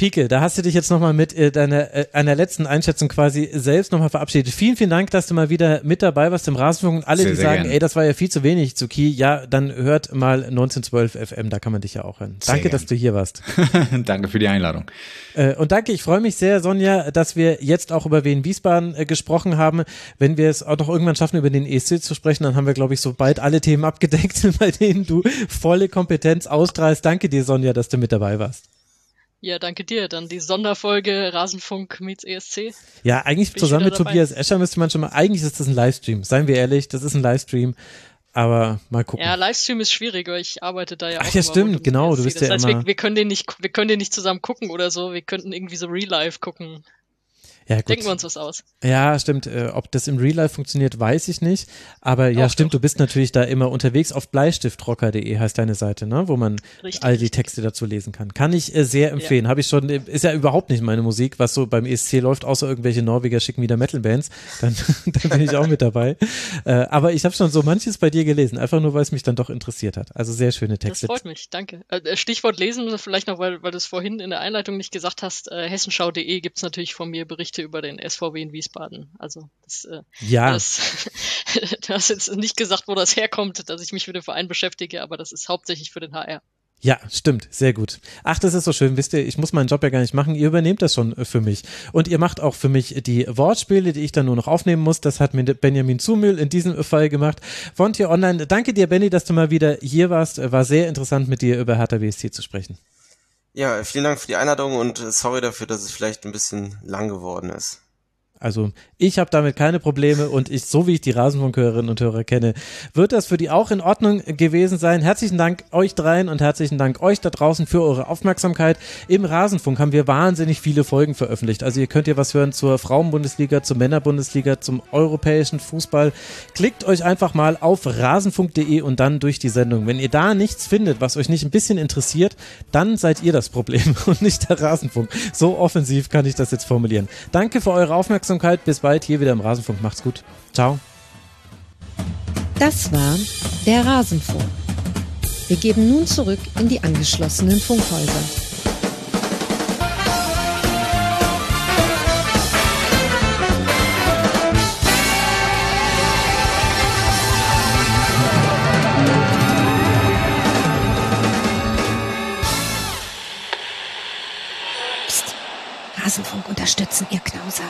Pike, da hast du dich jetzt nochmal mit äh, deiner, äh, einer letzten Einschätzung quasi selbst nochmal verabschiedet. Vielen, vielen Dank, dass du mal wieder mit dabei warst im Rasenfunk. Und alle, sehr, die sagen, gerne. ey, das war ja viel zu wenig zu Kiel, ja, dann hört mal 1912 FM, da kann man dich ja auch hören. Sehr danke, gern. dass du hier warst. danke für die Einladung. Äh, und danke, ich freue mich sehr, Sonja, dass wir jetzt auch über Wien Wiesbaden äh, gesprochen haben. Wenn wir es auch noch irgendwann schaffen, über den ESC zu sprechen, dann haben wir, glaube ich, so bald alle Themen abgedeckt, bei denen du volle Kompetenz ausstrahlst. Danke dir, Sonja, dass du mit dabei warst. Ja, danke dir. Dann die Sonderfolge Rasenfunk meets ESC. Ja, eigentlich Bin zusammen mit Tobias Escher müsste man schon mal, eigentlich ist das ein Livestream. Seien wir ehrlich, das ist ein Livestream. Aber mal gucken. Ja, Livestream ist schwieriger. Ich arbeite da ja auch. Ach ja, stimmt, genau. Du bist das ja heißt, immer. Wir, wir, können den nicht, wir können den nicht zusammen gucken oder so. Wir könnten irgendwie so Real Life gucken. Ja, gut. Denken wir uns was aus. Ja, stimmt. Äh, ob das im Real Life funktioniert, weiß ich nicht. Aber ja, Auch stimmt, doch. du bist natürlich da immer unterwegs auf bleistiftrocker.de heißt deine Seite, ne? wo man Richtig, all die. Texte dazu lesen kann. Kann ich äh, sehr empfehlen. Habe ich schon, äh, ist ja überhaupt nicht meine Musik, was so beim ESC läuft, außer irgendwelche Norweger schicken wieder Metal-Bands. Dann, dann bin ich auch mit dabei. Äh, aber ich habe schon so manches bei dir gelesen, einfach nur, weil es mich dann doch interessiert hat. Also sehr schöne Das Texte. freut mich, danke. Stichwort lesen, vielleicht noch, weil, weil du es vorhin in der Einleitung nicht gesagt hast, hessenschau.de gibt's natürlich von mir Berichte über den SVW in Wiesbaden. Also das, äh, Ja, das du hast jetzt nicht gesagt, wo das herkommt, dass ich mich mit dem Verein beschäftige, aber das ist hauptsächlich für den HR. Ja, stimmt, sehr gut. Ach, das ist so schön, wisst ihr, ich muss meinen Job ja gar nicht machen, ihr übernehmt das schon äh, für mich. Und ihr macht auch für mich die Wortspiele, die ich dann nur noch aufnehmen muss. Das hat mir Benjamin Zumühl in diesem Fall gemacht. Von Tier Online, danke dir, Benny, dass du mal wieder hier warst. Äh, War sehr interessant, mit dir über Hertha BSC zu sprechen. Ja, vielen Dank für die Einladung und äh, sorry dafür, dass es vielleicht ein bisschen lang geworden ist. Also ich habe damit keine Probleme und ich, so wie ich die Rasenfunkhörerinnen und Hörer kenne, wird das für die auch in Ordnung gewesen sein. Herzlichen Dank euch dreien und herzlichen Dank euch da draußen für eure Aufmerksamkeit. Im Rasenfunk haben wir wahnsinnig viele Folgen veröffentlicht. Also ihr könnt hier was hören zur Frauenbundesliga, zur Männerbundesliga, zum europäischen Fußball. Klickt euch einfach mal auf rasenfunk.de und dann durch die Sendung. Wenn ihr da nichts findet, was euch nicht ein bisschen interessiert, dann seid ihr das Problem und nicht der Rasenfunk. So offensiv kann ich das jetzt formulieren. Danke für eure Aufmerksamkeit. Aufmerksamkeit. Bis bald hier wieder im Rasenfunk. Macht's gut. Ciao. Das war der Rasenfunk. Wir geben nun zurück in die angeschlossenen Funkhäuser. Psst. Rasenfunk unterstützen, ihr Knauser.